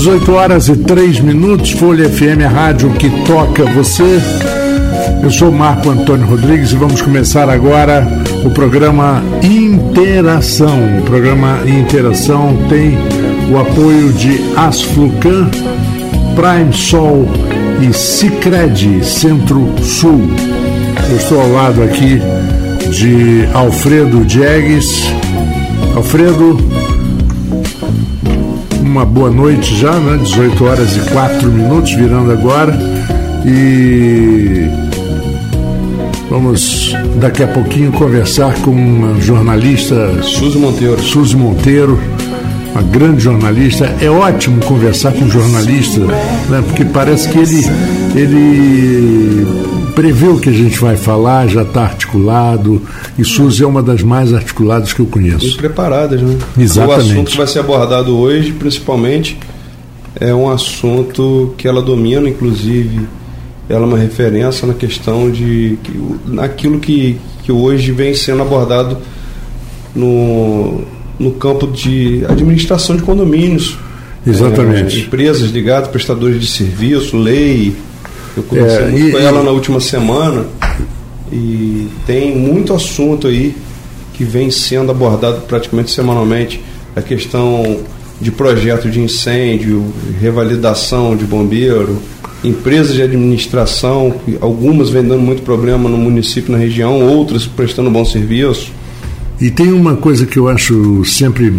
18 horas e 3 minutos, Folha FM, a rádio que toca você. Eu sou Marco Antônio Rodrigues e vamos começar agora o programa Interação. O programa Interação tem o apoio de Asflucan, Prime Sol e Cicred Centro-Sul. Eu estou ao lado aqui de Alfredo Diegues. Alfredo, uma boa noite já, né? 18 horas e 4 minutos, virando agora. E vamos daqui a pouquinho conversar com uma jornalista. Suzy Monteiro. Suzy Monteiro, uma grande jornalista. É ótimo conversar com um jornalista, né? Porque parece que ele, ele prevê o que a gente vai falar, já está articulado. E Suzy é uma das mais articuladas que eu conheço. E preparadas, né? Exatamente. O assunto que vai ser abordado hoje, principalmente, é um assunto que ela domina, inclusive, ela é uma referência na questão de. naquilo que, que hoje vem sendo abordado no, no campo de administração de condomínios. Exatamente. É, empresas ligadas, prestadores de serviço, lei, eu conversei é, muito e, com ela e... na última semana e tem muito assunto aí que vem sendo abordado praticamente semanalmente. A questão de projeto de incêndio, revalidação de bombeiro, empresas de administração, algumas vendendo muito problema no município, na região, outras prestando bom serviço. E tem uma coisa que eu acho sempre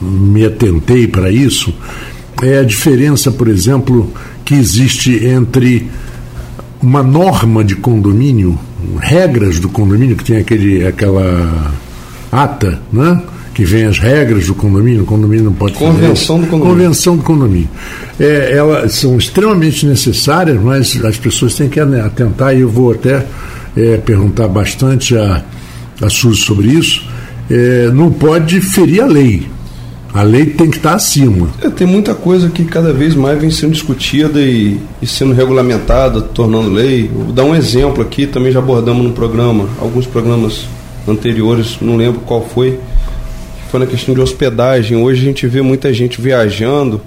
me atentei para isso, é a diferença, por exemplo, que existe entre uma norma de condomínio, regras do condomínio, que tem aquele, aquela ata, né? que vem as regras do condomínio, o condomínio não pode Convenção fazer. do condomínio. Convenção do condomínio. É, elas são extremamente necessárias, mas as pessoas têm que atentar, e eu vou até é, perguntar bastante a, a Suzy sobre isso. É, não pode ferir a lei. A lei tem que estar acima. É, tem muita coisa que cada vez mais vem sendo discutida e, e, sendo regulamentada, tornando lei. Vou dar um exemplo aqui, também já abordamos no programa, alguns programas anteriores, não lembro qual foi, foi na questão de hospedagem. Hoje a gente vê muita gente viajando,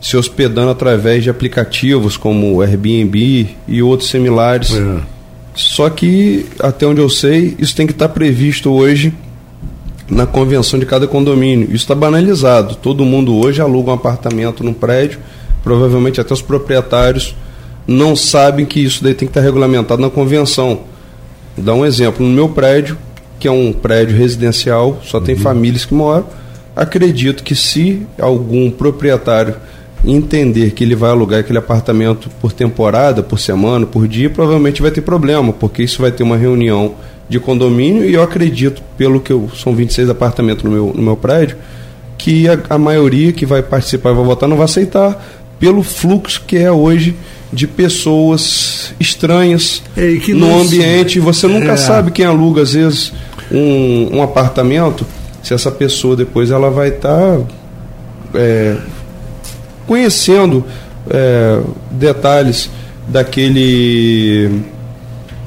se hospedando através de aplicativos como Airbnb e outros similares. É. Só que, até onde eu sei, isso tem que estar previsto hoje na convenção de cada condomínio. Isso está banalizado. Todo mundo hoje aluga um apartamento num prédio, provavelmente até os proprietários não sabem que isso daí tem que estar regulamentado na convenção. Vou dar um exemplo. No meu prédio, que é um prédio residencial, só tem uhum. famílias que moram, acredito que se algum proprietário entender que ele vai alugar aquele apartamento por temporada, por semana, por dia, provavelmente vai ter problema, porque isso vai ter uma reunião de condomínio e eu acredito, pelo que eu, são 26 apartamentos no meu, no meu prédio, que a, a maioria que vai participar e vai votar não vai aceitar pelo fluxo que é hoje de pessoas estranhas no ambiente. Você nunca é. sabe quem aluga, às vezes, um, um apartamento, se essa pessoa depois ela vai estar tá, é, conhecendo é, detalhes daquele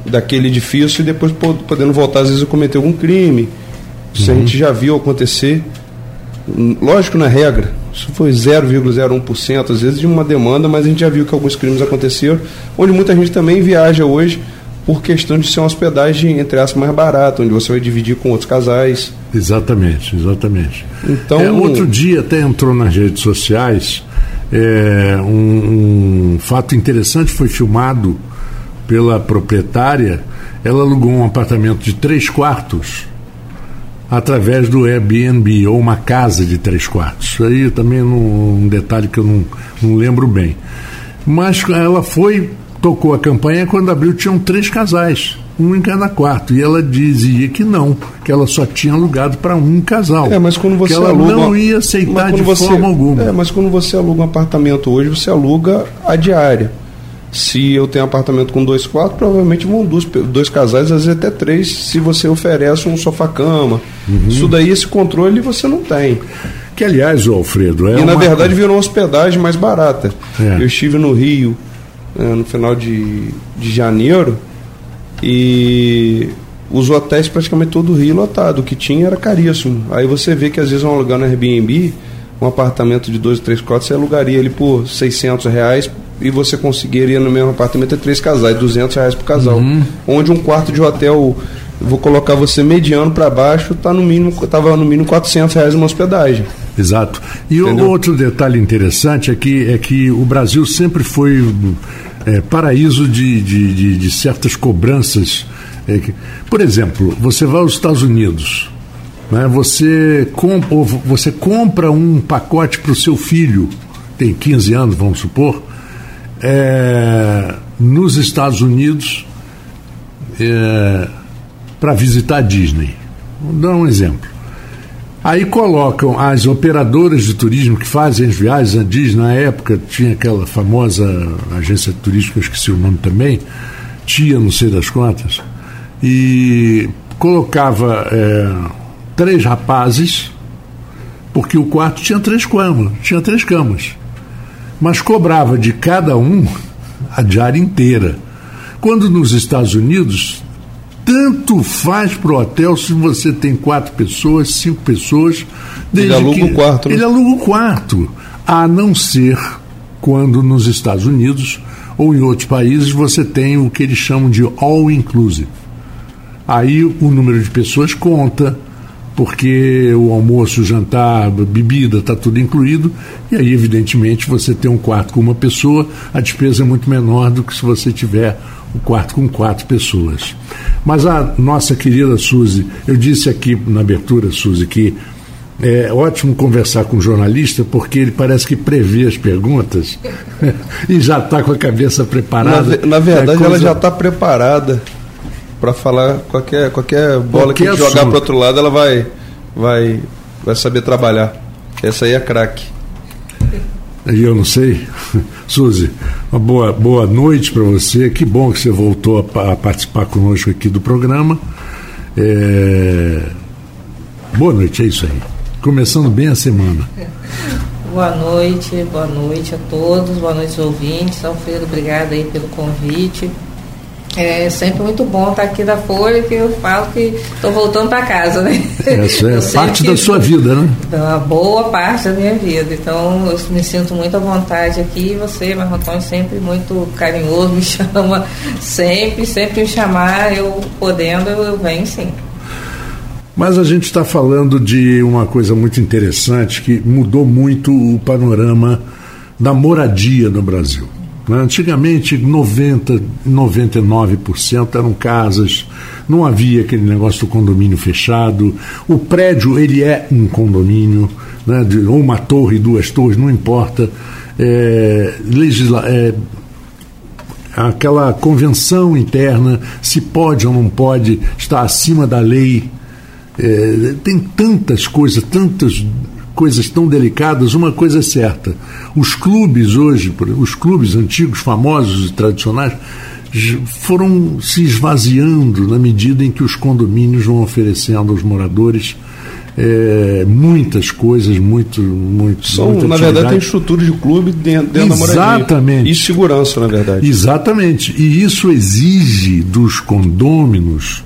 daquele edifício e depois podendo voltar às vezes a cometer algum crime. Isso uhum. a gente já viu acontecer. Lógico na regra, isso foi 0,01% às vezes de uma demanda, mas a gente já viu que alguns crimes aconteceram, onde muita gente também viaja hoje por questão de ser uma hospedagem, entre aspas, mais barata, onde você vai dividir com outros casais. Exatamente, exatamente. Então, é, outro dia até entrou nas redes sociais é, um, um fato interessante, foi filmado pela proprietária, ela alugou um apartamento de três quartos através do Airbnb, ou uma casa de três quartos. Isso aí também é um detalhe que eu não, não lembro bem. Mas ela foi, tocou a campanha quando abriu, tinham três casais um em cada quarto. E ela dizia que não, que ela só tinha alugado para um casal. É, mas quando você que ela aluga, não ia aceitar de você, forma alguma. É, mas quando você aluga um apartamento hoje, você aluga a diária. Se eu tenho apartamento com dois quartos, provavelmente vão dois, dois casais, às vezes até três, se você oferece um sofá-cama. Uhum. Isso daí, esse controle você não tem. Que, aliás, o Alfredo, é. E, uma... na verdade, virou uma hospedagem mais barata. É. Eu estive no Rio né, no final de, de janeiro e os hotéis praticamente todo o Rio lotado. O que tinha era caríssimo. Aí você vê que às vezes um lugar no Airbnb um apartamento de dois, três quartos, você alugaria ele por 600 reais e você conseguiria no mesmo apartamento ter três casais, 200 reais por casal. Uhum. Onde um quarto de hotel, vou colocar você mediano para baixo, tá no mínimo, tava no mínimo 400 reais uma hospedagem. Exato. E Entendeu? outro detalhe interessante é que, é que o Brasil sempre foi é, paraíso de, de, de, de, certas cobranças. É, que, por exemplo, você vai aos Estados Unidos, né? Você, compra, você compra um pacote para o seu filho, tem 15 anos, vamos supor, é, nos Estados Unidos é, para visitar a Disney. Vou dar um exemplo. Aí colocam as operadoras de turismo que fazem as viagens a Disney, na época tinha aquela famosa agência turística, esqueci o nome também, Tia, não sei das contas, e colocava é, três rapazes, porque o quarto tinha três camas, tinha três camas. Mas cobrava de cada um a diária inteira. Quando nos Estados Unidos, tanto faz para o hotel se você tem quatro pessoas, cinco pessoas. Ele aluga que, o quarto. Né? Ele aluga o quarto. A não ser quando nos Estados Unidos ou em outros países você tem o que eles chamam de all inclusive. Aí o número de pessoas conta, porque o almoço, o jantar, bebida, está tudo incluído, e aí, evidentemente, você tem um quarto com uma pessoa, a despesa é muito menor do que se você tiver o um quarto com quatro pessoas. Mas a nossa querida Suzy, eu disse aqui na abertura, Suzy, que é ótimo conversar com um jornalista porque ele parece que prevê as perguntas e já está com a cabeça preparada. Na, na verdade, é coisa... ela já está preparada para falar qualquer, qualquer bola qualquer que a gente jogar para outro lado, ela vai, vai, vai saber trabalhar. Essa aí é craque. E eu não sei. Suzy, uma boa, boa noite para você. Que bom que você voltou a, a, participar conosco aqui do programa. É... Boa noite, é isso aí. Começando bem a semana. Boa noite, boa noite a todos, boa noite ouvintes. Alfredo, obrigada aí pelo convite. É sempre muito bom estar aqui da Folha, que eu falo que estou voltando para casa, né? Essa é parte da sua vida, né? Uma boa parte da minha vida. Então, eu me sinto muito à vontade aqui. E você, Marrotão, sempre muito carinhoso, me chama sempre, sempre me chamar, eu podendo, eu venho sim. Mas a gente está falando de uma coisa muito interessante que mudou muito o panorama da moradia no Brasil. Né? Antigamente, 90, 99% eram casas, não havia aquele negócio do condomínio fechado. O prédio, ele é um condomínio, né? De, ou uma torre, duas torres, não importa. É, legisla, é, aquela convenção interna, se pode ou não pode, está acima da lei. É, tem tantas coisas, tantas coisas tão delicadas, uma coisa é certa: os clubes hoje, os clubes antigos, famosos e tradicionais, foram se esvaziando na medida em que os condomínios vão oferecendo aos moradores é, muitas coisas, muito, muito. São, na verdade, tem estrutura de clube dentro, dentro Exatamente. da moradia. E segurança, na verdade. Exatamente. E isso exige dos condôminos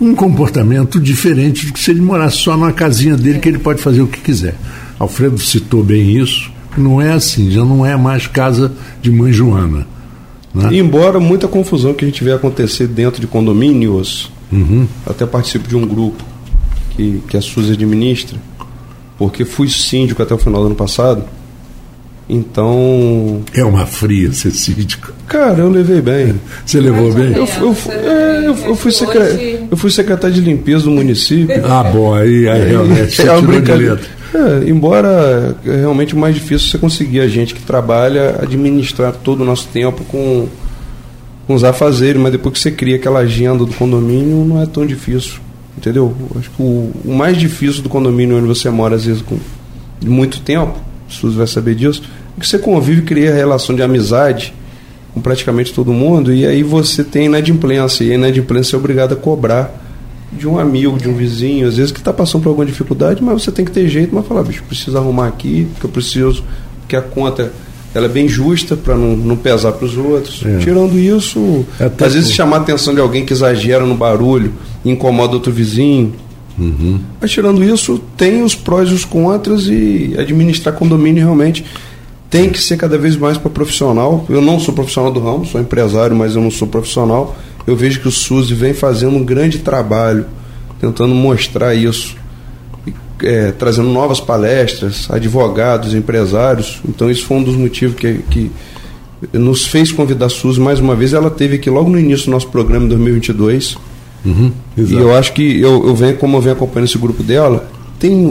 um comportamento diferente do que se ele morasse só numa casinha dele que ele pode fazer o que quiser. Alfredo citou bem isso. Não é assim, já não é mais casa de mãe Joana. Né? Embora muita confusão que a gente vê acontecer dentro de condomínios, uhum. até participo de um grupo que, que a Suzy administra, porque fui síndico até o final do ano passado então. É uma fria ser síndico. Cara, eu levei bem. Você levou bem? Eu, eu, é, eu, eu, fui secre... eu fui secretário de limpeza do município. Ah, bom, aí, aí realmente. É, uma brincadeira. É, embora é realmente mais difícil você conseguir a gente que trabalha administrar todo o nosso tempo com, com os afazeres, mas depois que você cria aquela agenda do condomínio, não é tão difícil. Entendeu? Acho que o, o mais difícil do condomínio onde você mora, às vezes, com muito tempo, o Suzy vai saber disso, que você convive, cria relação de amizade com praticamente todo mundo, e aí você tem inadimplência, e a inadimplência é obrigado a cobrar de um amigo, de um vizinho, às vezes que está passando por alguma dificuldade, mas você tem que ter jeito, mas falar, bicho, preciso arrumar aqui, porque eu preciso, que a conta ela é bem justa para não, não pesar para os outros. É. Tirando isso, é às vezes chamar a atenção de alguém que exagera no barulho, incomoda outro vizinho, Uhum. Mas tirando isso, tem os prós e os contras e administrar condomínio realmente tem que ser cada vez mais para profissional. Eu não sou profissional do ramo, sou empresário, mas eu não sou profissional. Eu vejo que o SUSE vem fazendo um grande trabalho, tentando mostrar isso, é, trazendo novas palestras, advogados, empresários. Então, isso foi um dos motivos que, que nos fez convidar a Suzy mais uma vez. Ela teve aqui logo no início do nosso programa em 2022. Uhum, e eu acho que eu, eu venho, como eu venho acompanhando esse grupo dela, tem o,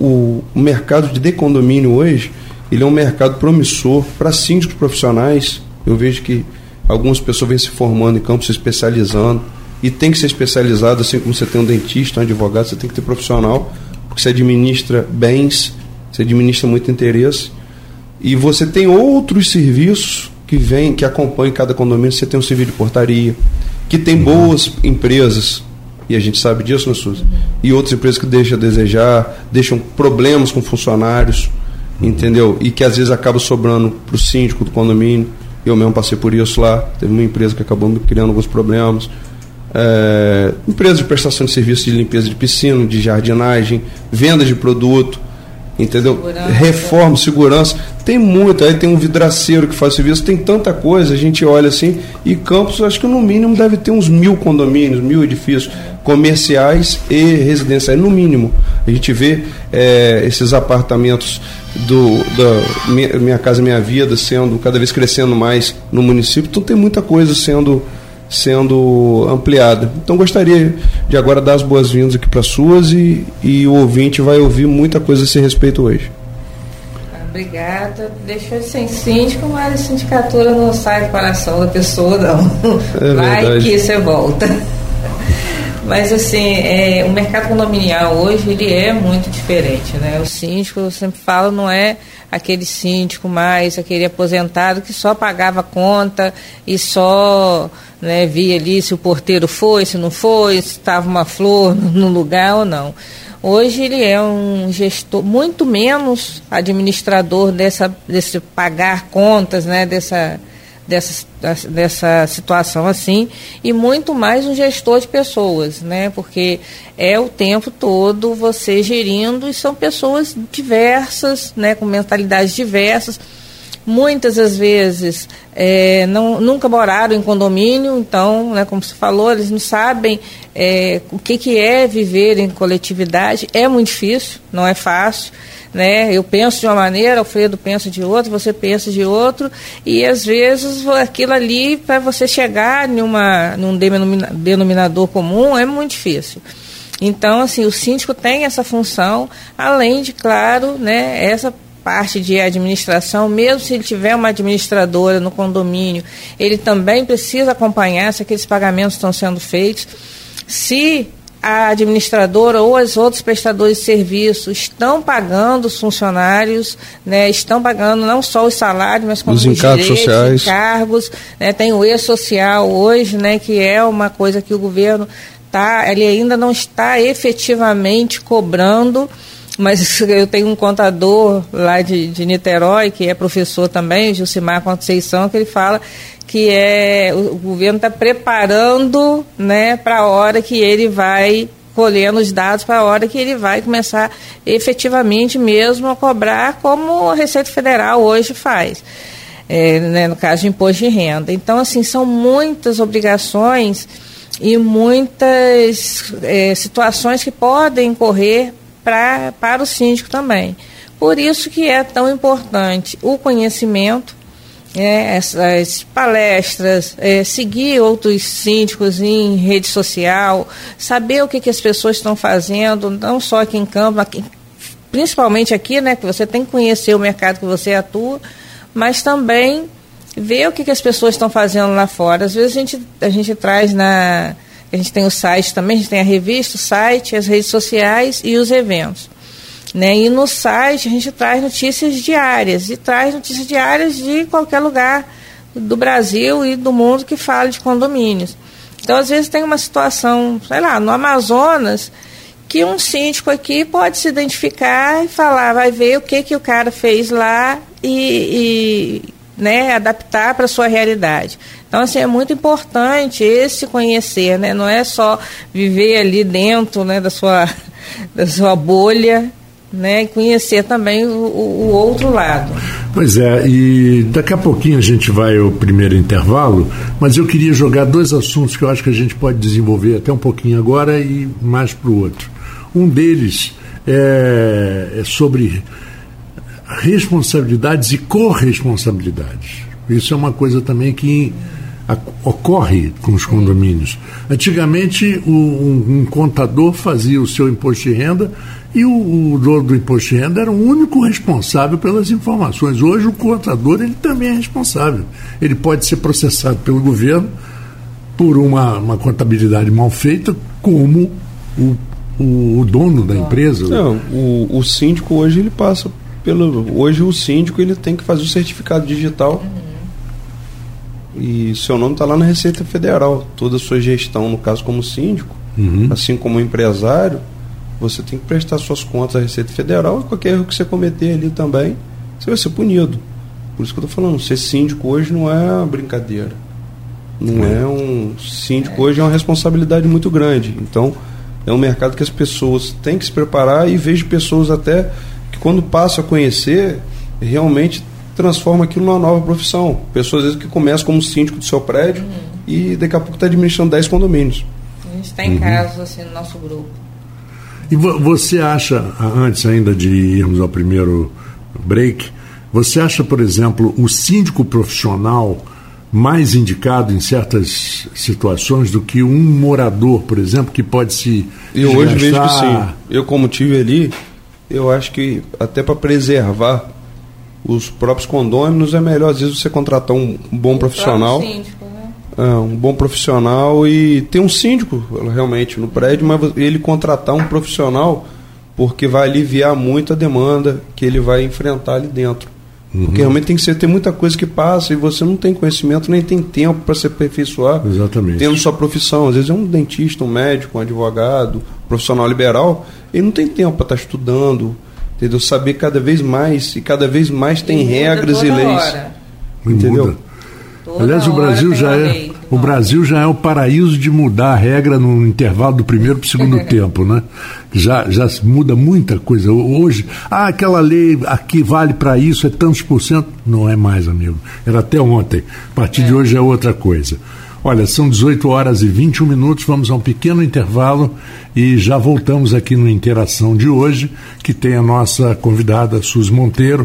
o, o mercado de decondomínio hoje, ele é um mercado promissor para síndicos profissionais. Eu vejo que algumas pessoas vêm se formando em campo, se especializando. E tem que ser especializado, assim como você tem um dentista, um advogado, você tem que ter profissional, porque você administra bens, você administra muito interesse. E você tem outros serviços que vêm, que acompanham cada condomínio. Você tem um serviço de portaria, que tem uhum. boas empresas, e a gente sabe disso, né, Suzy? Uhum. E outras empresas que deixam a desejar, deixam problemas com funcionários. Entendeu? E que às vezes acaba sobrando para o síndico do condomínio. Eu mesmo passei por isso lá. Teve uma empresa que acabou me criando alguns problemas. É, empresa de prestação de serviços de limpeza de piscina, de jardinagem, venda de produto entendeu? Segurança. Reforma, segurança, tem muito. Aí tem um vidraceiro que faz serviço, tem tanta coisa. A gente olha assim e Campos, acho que no mínimo deve ter uns mil condomínios, mil edifícios comerciais e residenciais, no mínimo. A gente vê é, esses apartamentos do da minha, minha casa minha vida sendo cada vez crescendo mais no município. Então tem muita coisa sendo sendo ampliada. Então gostaria de agora dar as boas-vindas aqui para suas e, e o ouvinte vai ouvir muita coisa a esse respeito hoje. Obrigada. Deixa eu ser síndico, mas a sindicatura não sai do coração da pessoa, não. É vai verdade. que você volta. Mas assim, é, o mercado condominial hoje ele é muito diferente, né? O síndico, eu sempre falo, não é aquele síndico mais, aquele aposentado que só pagava conta e só né, via ali se o porteiro foi, se não foi, se estava uma flor no lugar ou não. Hoje ele é um gestor, muito menos administrador dessa, desse pagar contas, né, dessa, dessa, dessa situação assim, e muito mais um gestor de pessoas, né? Porque é o tempo todo você gerindo e são pessoas diversas, né? Com mentalidades diversas. Muitas das vezes é, não, nunca moraram em condomínio, então, né, como você falou, eles não sabem é, o que, que é viver em coletividade. É muito difícil, não é fácil né? Eu penso de uma maneira, Alfredo pensa de outra, você pensa de outro, e às vezes aquilo ali, para você chegar numa, num denominador comum, é muito difícil. Então, assim, o síndico tem essa função, além de, claro, né, essa parte de administração, mesmo se ele tiver uma administradora no condomínio, ele também precisa acompanhar se aqueles pagamentos estão sendo feitos. Se a administradora ou os outros prestadores de serviço estão pagando os funcionários, né, estão pagando não só os salários, mas como os, os encargos direitos, sociais. encargos. Né, tem o E-Social hoje, né, que é uma coisa que o governo tá, ele ainda não está efetivamente cobrando mas eu tenho um contador lá de, de Niterói, que é professor também, Gilcimar Conceição, que ele fala que é o, o governo está preparando né, para a hora que ele vai colhendo os dados para a hora que ele vai começar efetivamente mesmo a cobrar como a Receita Federal hoje faz. É, né, no caso de imposto de renda. Então, assim, são muitas obrigações e muitas é, situações que podem correr pra, para o síndico também. Por isso que é tão importante o conhecimento, é, essas palestras, é, seguir outros síndicos em rede social, saber o que, que as pessoas estão fazendo, não só aqui em campo, aqui, principalmente aqui, né, que você tem que conhecer o mercado que você atua, mas também ver o que, que as pessoas estão fazendo lá fora. Às vezes a gente, a gente traz na a gente tem o site também, a gente tem a revista, o site, as redes sociais e os eventos. Né? E no site a gente traz notícias diárias, e traz notícias diárias de qualquer lugar do Brasil e do mundo que fale de condomínios. Então, às vezes, tem uma situação, sei lá, no Amazonas, que um síndico aqui pode se identificar e falar, vai ver o que, que o cara fez lá e, e né, adaptar para a sua realidade. Então, assim, é muito importante esse conhecer, né? Não é só viver ali dentro né, da sua da sua bolha, né? E conhecer também o, o, outro lado. Pois é, e daqui a pouquinho a gente vai ao primeiro intervalo, mas eu queria jogar dois assuntos que eu acho que a gente pode desenvolver até um pouquinho agora e mais para o outro. Um deles é, é sobre responsabilidades e corresponsabilidades. Isso é uma coisa também que ocorre com os condomínios. Antigamente, o, um, um, contador fazia o seu imposto de renda e o, o dono do imposto de renda era o único responsável pelas informações. Hoje, o contador ele também é responsável. Ele pode ser processado pelo governo por uma, uma contabilidade mal feita, como o, o, o dono da empresa. Não, o, o síndico hoje ele passa pelo. Hoje o síndico ele tem que fazer o certificado digital. E seu nome está lá na Receita Federal. Toda a sua gestão, no caso como síndico, uhum. assim como empresário, você tem que prestar suas contas à Receita Federal e qualquer erro que você cometer ali também, você vai ser punido. Por isso que eu estou falando, ser síndico hoje não é uma brincadeira. Não é, é um. Síndico hoje é uma responsabilidade muito grande. Então, é um mercado que as pessoas têm que se preparar e vejo pessoas até que quando passam a conhecer, realmente transforma aquilo numa nova profissão. Pessoas às vezes que começam como síndico do seu prédio uhum. e daqui a pouco está administrando 10 condomínios. A gente está em uhum. casos assim no nosso grupo. E você acha, antes ainda de irmos ao primeiro break, você acha, por exemplo, o síndico profissional mais indicado em certas situações do que um morador, por exemplo, que pode se. Eu hoje vejo que sim. Eu, como tive ali, eu acho que até para preservar os próprios condôminos, é melhor às vezes você contratar um, bom profissional. Síndico, né? é, um bom profissional e ter um síndico realmente no prédio, mas ele contratar um profissional porque vai aliviar muito a demanda que ele vai enfrentar ali dentro. Uhum. Porque realmente tem que ser, tem muita coisa que passa e você não tem conhecimento, nem tem tempo para se aperfeiçoar. Exatamente. Tendo sua profissão. Às vezes é um dentista, um médico, um advogado, um profissional liberal, ele não tem tempo para estar tá estudando, entendeu? Saber cada vez mais e cada vez mais tem regras e leis. Hora. Entendeu? Aliás, o Brasil já é o Brasil já é o paraíso de mudar a regra no intervalo do primeiro para o segundo tempo, né? Já já muda muita coisa. Hoje, ah, aquela lei aqui vale para isso é tantos por cento, não é mais, amigo. Era até ontem. A partir é. de hoje é outra coisa. Olha, são 18 horas e 21 minutos, vamos a um pequeno intervalo e já voltamos aqui no Interação de hoje, que tem a nossa convidada Suzy Monteiro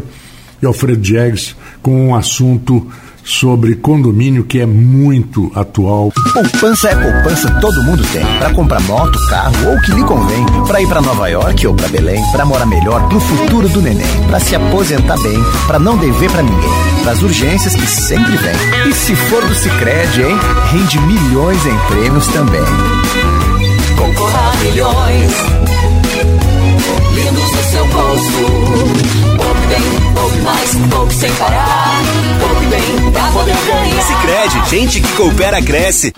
e Alfredo Diegues com um assunto sobre condomínio que é muito atual. Poupança é poupança, todo mundo tem. Para comprar moto, carro ou o que lhe convém. Para ir para Nova York ou para Belém. Para morar melhor pro futuro do neném. Para se aposentar bem. Para não dever para ninguém. Para as urgências que sempre vem. E se for do Sicredi, hein? Rende milhões em prêmios também. Concorra a milhões. Lindos no seu bolso Poupe bem, poupe mais, poupe sem parar. Poupe poder ganhar. Sicredi, gente que coopera cresce.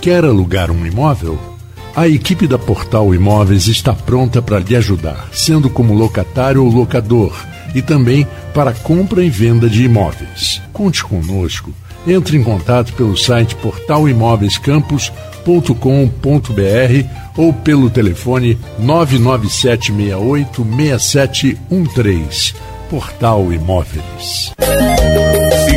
Quer alugar um imóvel? A equipe da Portal Imóveis está pronta para lhe ajudar, sendo como locatário ou locador, e também para compra e venda de imóveis. Conte conosco. Entre em contato pelo site portalimóveiscampus.com.br ou pelo telefone 997686713. Portal Imóveis.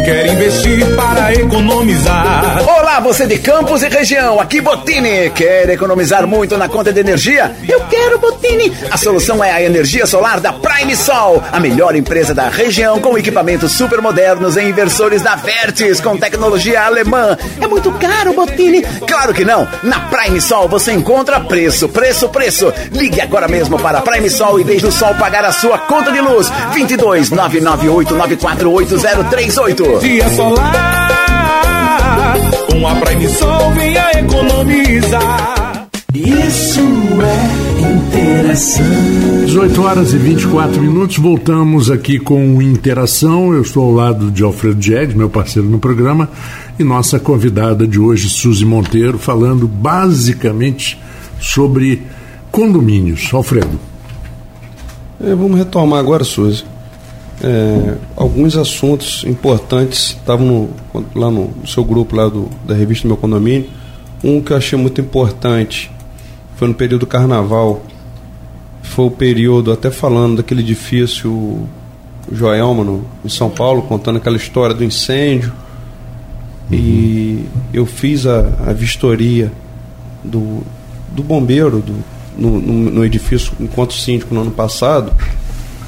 Quer investir para economizar. Olá, você de Campos e região, aqui Botini. Quer economizar muito na conta de energia? Eu quero Botini. A solução é a energia solar da Prime Sol, a melhor empresa da região com equipamentos super modernos e inversores da Vertis com tecnologia alemã. É muito caro, Botini? Claro que não. Na Prime Sol você encontra preço, preço, preço. Ligue agora mesmo para Prime Sol e deixe o sol pagar a sua conta de luz. 22 998 9488038. Dia solar, com a Prime Sol venha economizar. Isso é interação. 18 horas e 24 minutos, voltamos aqui com Interação. Eu estou ao lado de Alfredo Diegues, meu parceiro no programa, e nossa convidada de hoje, Suzy Monteiro, falando basicamente sobre condomínios. Alfredo. É, vamos retomar agora, Suzy. É, alguns assuntos importantes estavam lá no, no, seu grupo lá do, da revista Meu Condomínio. Um que eu achei muito importante foi no período do carnaval. Foi o período, até falando daquele edifício Joelma, no, em São Paulo, contando aquela história do incêndio. Uhum. E eu fiz a, a vistoria do, do bombeiro do, no, no, no, edifício enquanto síndico no ano passado.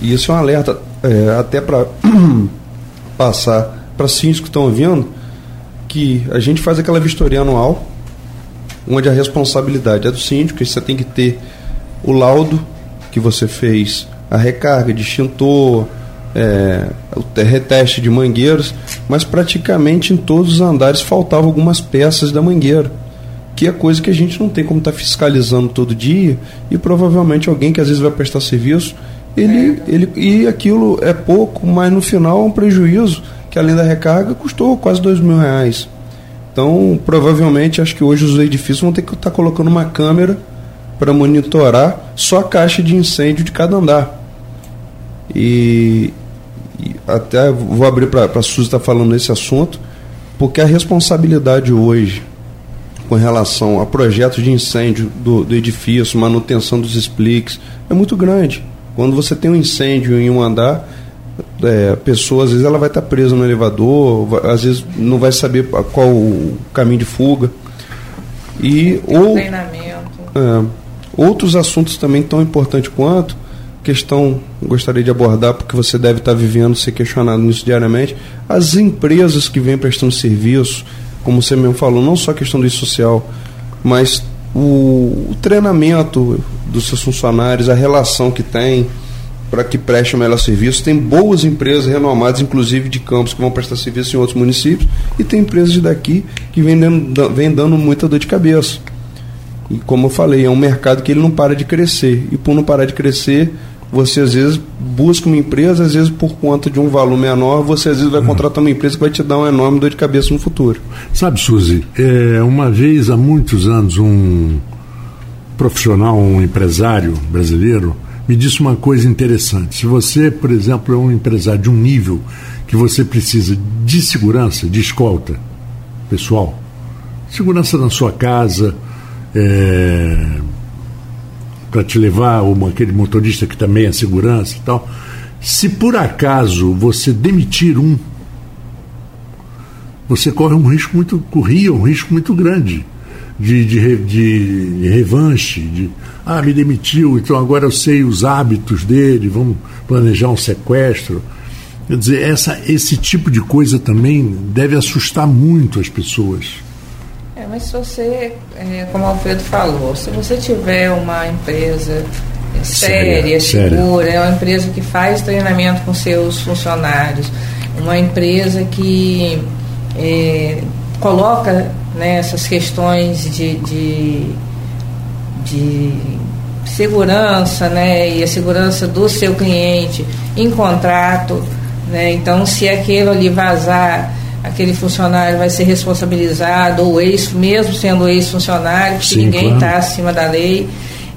E isso é um alerta é, até para passar para síndicos que estão ouvindo que a gente faz aquela vistoria anual onde a responsabilidade é do síndico, e você tem que ter o laudo que você fez, a recarga de extintor, é, o reteste de mangueiros, mas praticamente em todos os andares faltavam algumas peças da mangueira, que é coisa que a gente não tem como estar tá fiscalizando todo dia e provavelmente alguém que às vezes vai prestar serviço, ele, ele, e aquilo é pouco, mas no final é um prejuízo que além da recarga custou quase dois mil reais. Então, provavelmente, acho que hoje os edifícios vão ter que estar tá colocando uma câmera para monitorar só a caixa de incêndio de cada andar. E, e até vou abrir para a Suzy estar tá falando nesse assunto, porque a responsabilidade hoje com relação a projetos de incêndio do, do edifício, manutenção dos expliques, é muito grande. Quando você tem um incêndio em um andar, é, a pessoa, às vezes, ela vai estar presa no elevador, às vezes não vai saber qual o caminho de fuga. E ou, é, outros assuntos também tão importantes quanto questão gostaria de abordar porque você deve estar vivendo ser questionado nisso diariamente as empresas que vêm prestando serviço como você mesmo falou não só a questão do social mas o, o treinamento dos seus funcionários a relação que tem para que preste o melhor serviço. Tem boas empresas renomadas, inclusive de campos, que vão prestar serviço em outros municípios, e tem empresas daqui que vêm dando, vem dando muita dor de cabeça. E como eu falei, é um mercado que ele não para de crescer. E por não parar de crescer, você às vezes busca uma empresa, às vezes por conta de um valor menor, você às vezes vai uhum. contratar uma empresa que vai te dar uma enorme dor de cabeça no futuro. Sabe, Suzy, é, uma vez há muitos anos, um profissional, um empresário brasileiro, me disse uma coisa interessante. Se você, por exemplo, é um empresário de um nível que você precisa de segurança, de escolta pessoal, segurança na sua casa, é, para te levar, ou aquele motorista que também é segurança e tal. Se por acaso você demitir um, você corre um risco muito, corria um risco muito grande de, de, de, revanche, de ah, me demitiu, então agora eu sei os hábitos dele, vamos planejar um sequestro. Quer dizer, essa, esse tipo de coisa também deve assustar muito as pessoas. É, mas se você, é, como o Alfredo falou, se você tiver uma empresa séria, séria segura, é uma empresa que faz treinamento com seus funcionários, uma empresa que é, coloca né, essas questões de, de de segurança, né, e a segurança do seu cliente em contrato, né, então se aquele ali vazar, aquele funcionário vai ser responsabilizado, ou ex, mesmo sendo ex-funcionário, porque Sim, ninguém está claro. acima da lei.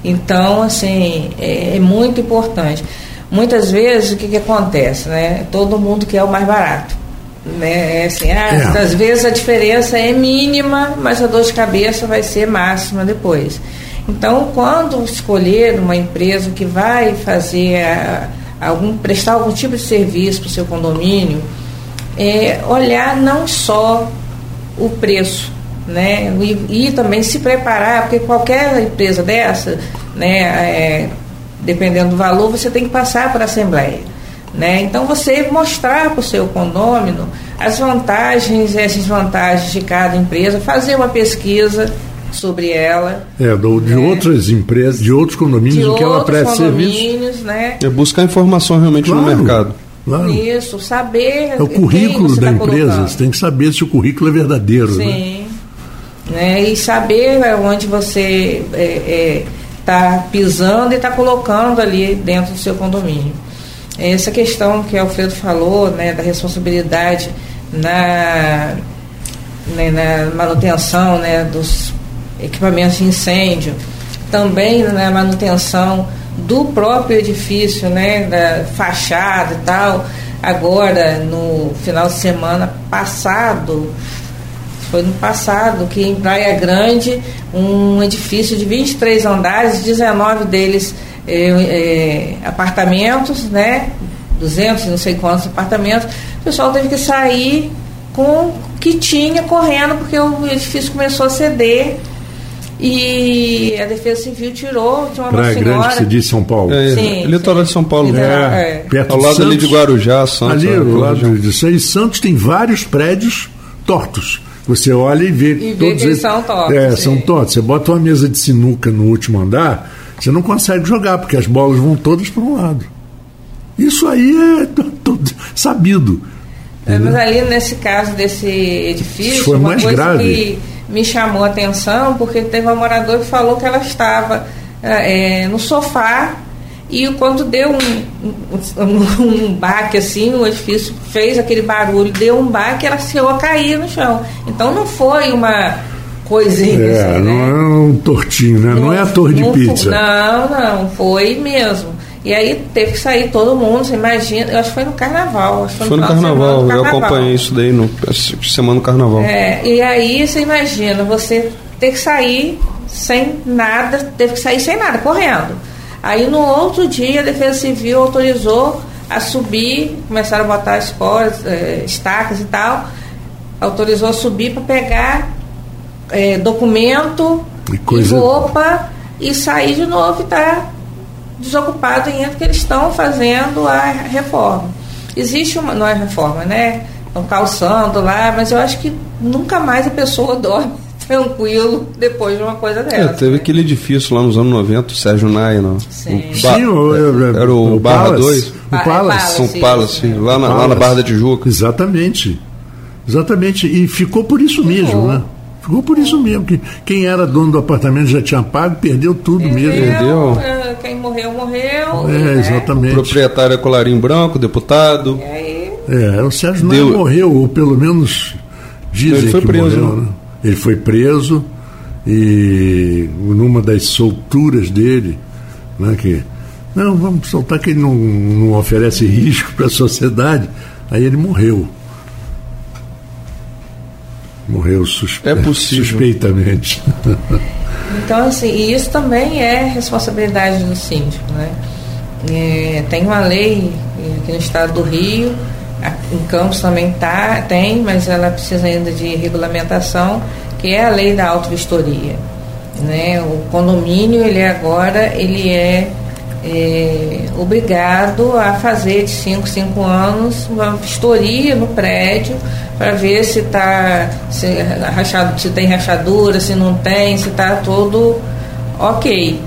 Então, assim, é, é, muito importante. Muitas vezes o que, que acontece, né? Todo mundo quer o mais barato. Né? É assim, ah, é. Às vezes a diferença é mínima, mas a dor de cabeça vai ser máxima depois. Então, quando escolher uma empresa que vai fazer a, algum prestar algum tipo de serviço para o seu condomínio, é, olhar não só o preço, né, e, e, também se preparar, porque qualquer empresa dessa, né, é, dependendo do valor, você tem que passar para a assembleia. Né? Então você mostrar para o seu condômino as vantagens e as desvantagens de cada empresa, fazer uma pesquisa sobre ela. É, do, de né? outras empresas, de outros condomínios de que ela presta serviço. Né? É buscar informação realmente claro, no mercado. Claro. Isso, saber. É o currículo da tá empresa, colocando. você tem que saber se o currículo é verdadeiro. Né? Sim. Né? né? E saber onde você está é, é, pisando e está colocando ali dentro do seu condomínio. Essa questão que o Alfredo falou, né, da responsabilidade na, né, na manutenção né, dos equipamentos de incêndio, também na né, manutenção do próprio edifício, né, da fachada e tal. Agora, no final de semana passado, foi no passado, que em Praia Grande, um edifício de 23 andares, 19 deles é, é, apartamentos, né? 200, não sei quantos apartamentos, o pessoal teve que sair com o que tinha correndo, porque o edifício começou a ceder e a Defesa Civil tirou de uma Praia senhora. Grande, você diz São Paulo. É, Sim, litoral sim. de São Paulo. Litoral, É. é. Perto Ao lado ali Santos. de Guarujá, Santos. Ali, é, ao lado de Santos, Santos tem vários prédios tortos. Você olha e vê vê todos que eles são tortos, É, sim. são tortos. Você bota uma mesa de sinuca no último andar, você não consegue jogar, porque as bolas vão todas para um lado. Isso aí é sabido. É, mas ali nesse caso desse edifício, foi uma mais coisa grave. que me chamou a atenção, porque teve uma moradora que falou que ela estava é, no sofá e quando deu um, um, um baque assim, o edifício fez aquele barulho, deu um baque, ela chegou a cair no chão. Então não foi uma coisinha É, assim, não né? é um tortinho, né? Não, é a torre de não pizza. Não, não, foi mesmo. E aí teve que sair todo mundo, você imagina, eu acho que foi no carnaval. Acho que Foi no semana carnaval, do eu carnaval. acompanhei isso daí no semana do carnaval. É, e aí você imagina, você ter que sair sem nada, teve que sair sem nada, correndo. Aí no outro dia a Defesa Civil autorizou a subir, começaram a botar esporas, eh, estacas e tal, autorizou a subir para pegar eh, documento E coisa- e roupa e sair de novo e tá desocupado ainda porque eles estão fazendo a reforma. Existe uma, não é reforma, né? Estão calçando lá, mas eu acho que nunca mais a pessoa dorme tranquilo depois de uma coisa É, dessa. teve né? aquele edifício lá nos anos 90, o Sérgio Naia, não. Sim. O Ba- Sim, o, é, era o, Barra Palace. 2. O é Palace. Palace. São sim, Paulo, sim. sim, lá na, lá na Palace. Barra da Tijuca. Exatamente. Exatamente. E ficou por isso mesmo, né? Ficou por isso mesmo. Que quem era dono do apartamento já tinha pago, perdeu tudo mesmo. Perdeu. é, Quem morreu, morreu. É, né? exatamente. Proprietário é colarinho branco, deputado. E aí, É, o Sérgio Deu- morreu, ou pelo menos dizem Ele foi que preso, morreu, né? né? Ele foi preso e numa das solturas dele, né, que não, vamos soltar que ele não, não oferece risco para a sociedade, aí ele morreu. Morreu suspe É possível. suspeitamente. Então, assim, e isso também é responsabilidade do síndico, né? É, tem uma lei aqui no estado do Rio, em Campos também tá, tem, mas ela precisa ainda de regulamentação, que é a lei da autovistoria. Né? O condomínio, ele agora, ele é, é, obrigado a fazer de 5, 5 anos uma vistoria no prédio para ver se tá se, rachado, se tem rachadura, se não tem, se está tudo ok.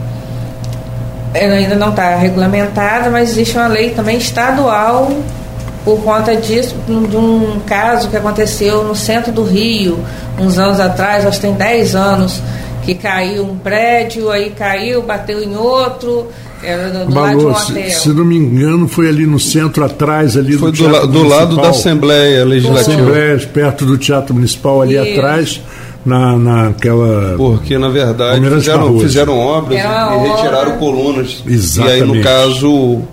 Ela ainda não está regulamentada, mas existe uma lei também estadual por conta disso, de um caso que aconteceu no centro do Rio, uns anos atrás, acho que tem 10 anos, que caiu um prédio, aí caiu, bateu em outro, era do, do lado um Balou, se, hotel. se não me engano, foi ali no centro, atrás ali Foi do do, la- Teatro do lado da Municipal. Assembleia Legislativa. Assembleia, perto do Teatro Municipal, ali Isso. atrás, na, naquela. Porque, na verdade, fizeram, fizeram obras Era e retiraram obra. colunas. Exatamente. E aí, no caso, o,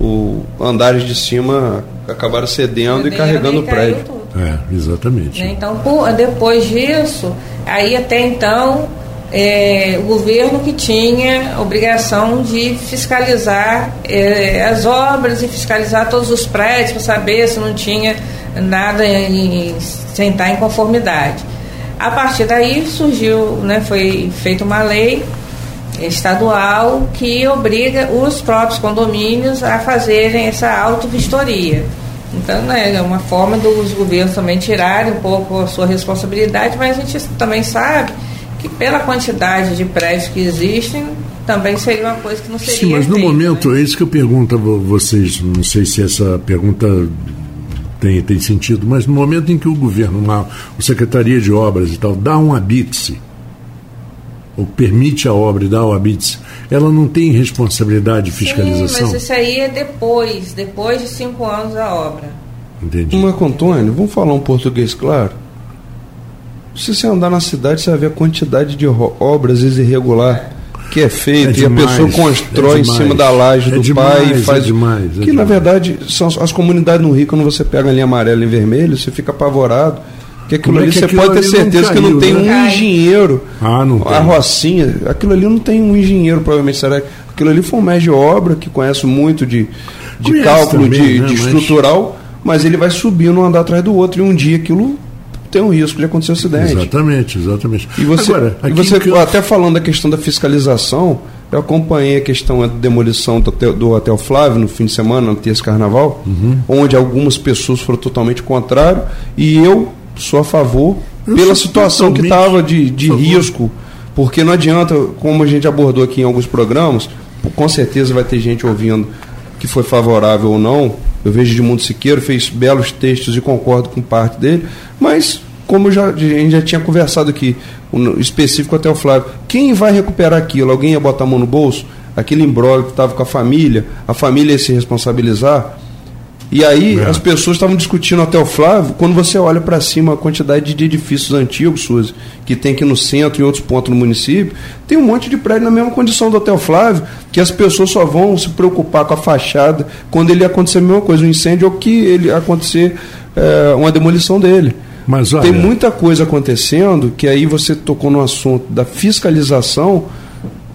o andares de cima acabaram cedendo e Cedendo carregando o prédio. É, exatamente. Né? Então, por- depois disso, aí até então, é, o governo que tinha obrigação de fiscalizar é, as obras e fiscalizar todos os prédios para saber se não tinha nada em, sem estar em conformidade. A partir daí surgiu, né, foi feita uma lei estadual que obriga os próprios condomínios a fazerem essa autovistoria. Então, né, é uma forma dos governos também tirarem um pouco a sua responsabilidade, mas a gente também sabe que pela quantidade de prédios que existem, também seria uma coisa que não seria Sim, mas no feita, momento, né? é isso que eu pergunto a vo- vocês, não sei se essa pergunta tem, tem sentido, mas no momento em que o governo, uma, a Secretaria de Obras e tal, dá um habite ou permite a obra e dá o habite ela não tem responsabilidade de fiscalização? Sim, mas isso aí é depois, depois de cinco anos da obra. Entendi. Marco Antônio, vamos falar um português claro? Se você andar na cidade, você vai ver a quantidade de obras às vezes irregular que é feito É e demais, a pessoa constrói é em cima da laje É do demais, pai e é faz. demais, é que na verdade são as, as comunidades no Rio, quando você pega a linha amarela e vermelho, você fica apavorado. que aquilo é ali que você pode ter certeza caiu, que não tem né? um engenheiro. Ah, não tem. A Rocinha, aquilo ali não tem um engenheiro, provavelmente. Será que aquilo ali foi um mestre de obra que conhece muito de, de cálculo, também, de, né? de estrutural, mas... mas ele vai subindo um andar atrás do outro e um dia aquilo tem um risco de acontecer um acidente. Exatamente, exatamente. E você, Agora, e você eu... até falando da questão da fiscalização, eu acompanhei a questão da demolição do hotel, do hotel Flávio no fim de semana, no terça carnaval, uhum. onde algumas pessoas foram totalmente contrário e eu sou a favor eu pela situação que estava de, de risco, porque não adianta, como a gente abordou aqui em alguns programas, com certeza vai ter gente ouvindo que foi favorável ou não. Eu vejo Edmundo Siqueiro, fez belos textos e concordo com parte dele, mas como já, a gente já tinha conversado aqui, um, específico até o Flávio, quem vai recuperar aquilo? Alguém ia botar a mão no bolso? Aquele embrólio que estava com a família, a família ia se responsabilizar? E aí é. as pessoas estavam discutindo até o Flávio, quando você olha para cima a quantidade de edifícios antigos, Suzy, que tem aqui no centro e outros pontos no município, tem um monte de prédio na mesma condição do Hotel Flávio, que as pessoas só vão se preocupar com a fachada quando ele acontecer a mesma coisa, um incêndio ou que ele acontecer é, uma demolição dele. Mas, olha... Tem muita coisa acontecendo que aí você tocou no assunto da fiscalização.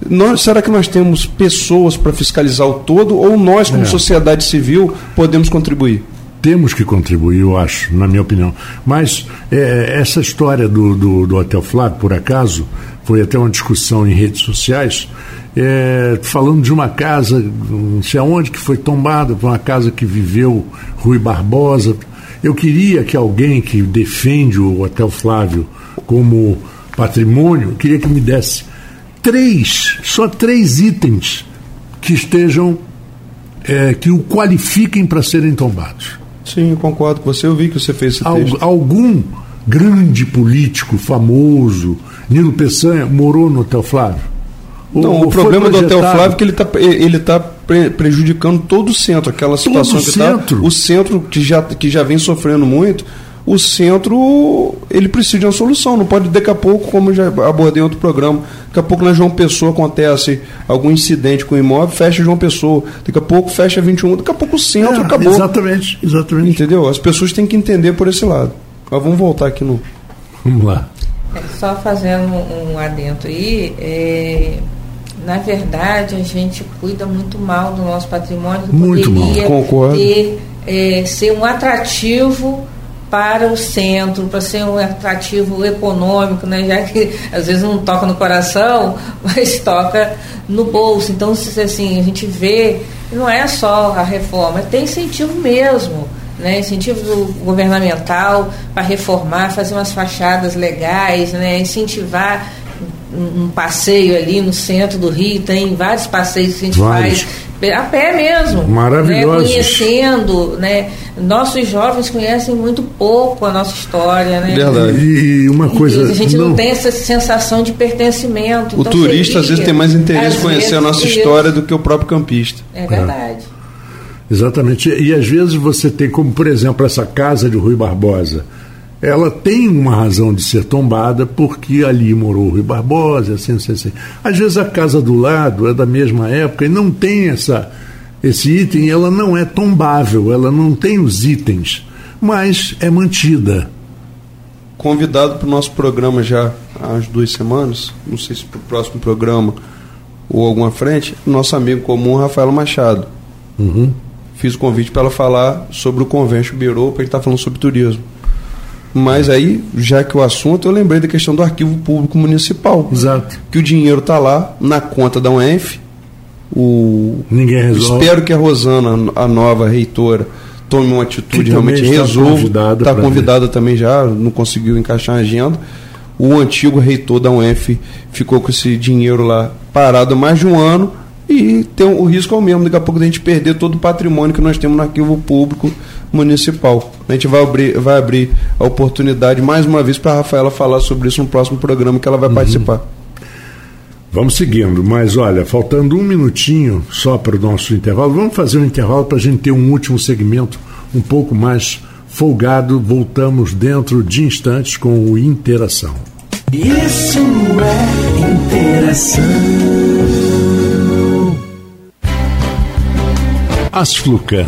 Nós, será que nós temos pessoas para fiscalizar o todo ou nós, como é. sociedade civil, podemos contribuir? Temos que contribuir, eu acho, na minha opinião. Mas é, essa história do, do, do, Hotel Flávio, por acaso, foi até uma discussão em redes sociais, é, falando de uma casa, não sei aonde, que foi tombada, uma casa que viveu Rui Barbosa. Eu queria que alguém que defende o Hotel Flávio como patrimônio, queria que me desse três, só três itens que estejam, é, que o qualifiquem para serem tombados. Sim, concordo com você. Eu vi que você fez esse texto. Algum grande político famoso, Nilo Peçanha, morou no Hotel Flávio? Não, o problema do Hotel Flávio é que ele está ele tá prejudicando todo o centro, aquela situação todo que está. O centro que já, que já vem sofrendo muito, o centro ele precisa de uma solução. Não pode, daqui a pouco, como já abordei em outro programa, daqui a pouco na João Pessoa acontece algum incidente com o imóvel, fecha João Pessoa. Daqui a pouco fecha 21, daqui a pouco o centro é, acabou. Exatamente, exatamente. Entendeu? As pessoas têm que entender por esse lado. Mas vamos voltar aqui no. Vamos lá. É, só fazendo um adentro aí, é, na verdade, a gente cuida muito mal do nosso patrimônio, muito mal. Concordo. Ter, é, ser um atrativo para o centro, para ser um atrativo econômico, né? já que às vezes não toca no coração, mas toca no bolso. Então, assim, a gente vê, não é só a reforma, tem incentivo mesmo. Né, incentivo governamental para reformar, fazer umas fachadas legais, né, incentivar um passeio ali no centro do Rio, tem vários passeios que a gente vários. faz a pé mesmo. Maravilhoso. Né, conhecendo, né? Nossos jovens conhecem muito pouco a nossa história, né? Verdade. E uma coisa. E a gente não, não, tem essa sensação de pertencimento. O então turista seria, às vezes tem mais interesse em conhecer a nossa história do que o próprio campista. É verdade. É. Exatamente. E às vezes você tem, como por exemplo, essa casa de Rui Barbosa ela tem uma razão de ser tombada porque ali morou o Rui Barbosa, assim, assim, assim. Às vezes a casa do lado é da mesma época e não tem essa, esse item, ela não é tombável, ela não tem os itens, mas é mantida. Convidado para o nosso programa já há umas duas semanas, não sei se para o próximo programa ou alguma frente, nosso amigo comum Rafael Machado. Uhum. Fiz o convite para ela falar sobre o Convention Bureau, para ele estar tá falando sobre turismo. Mas aí, já que o assunto, eu lembrei da questão do arquivo público municipal. Exato. Que o dinheiro está lá na conta da UENF. O... Ninguém resolve. Espero que a Rosana, a nova reitora, tome uma atitude realmente resolva. Está convidada também já, não conseguiu encaixar a agenda. O antigo reitor da UENF ficou com esse dinheiro lá parado há mais de um ano e tem o risco é o mesmo, daqui a pouco a gente perder todo o patrimônio que nós temos no arquivo público municipal. A gente vai abrir, vai abrir a oportunidade mais uma vez para a Rafaela falar sobre isso no próximo programa que ela vai uhum. participar. Vamos seguindo, mas olha, faltando um minutinho só para o nosso intervalo, vamos fazer um intervalo para a gente ter um último segmento um pouco mais folgado. Voltamos dentro de instantes com o Interação. Isso é interação. Asflucan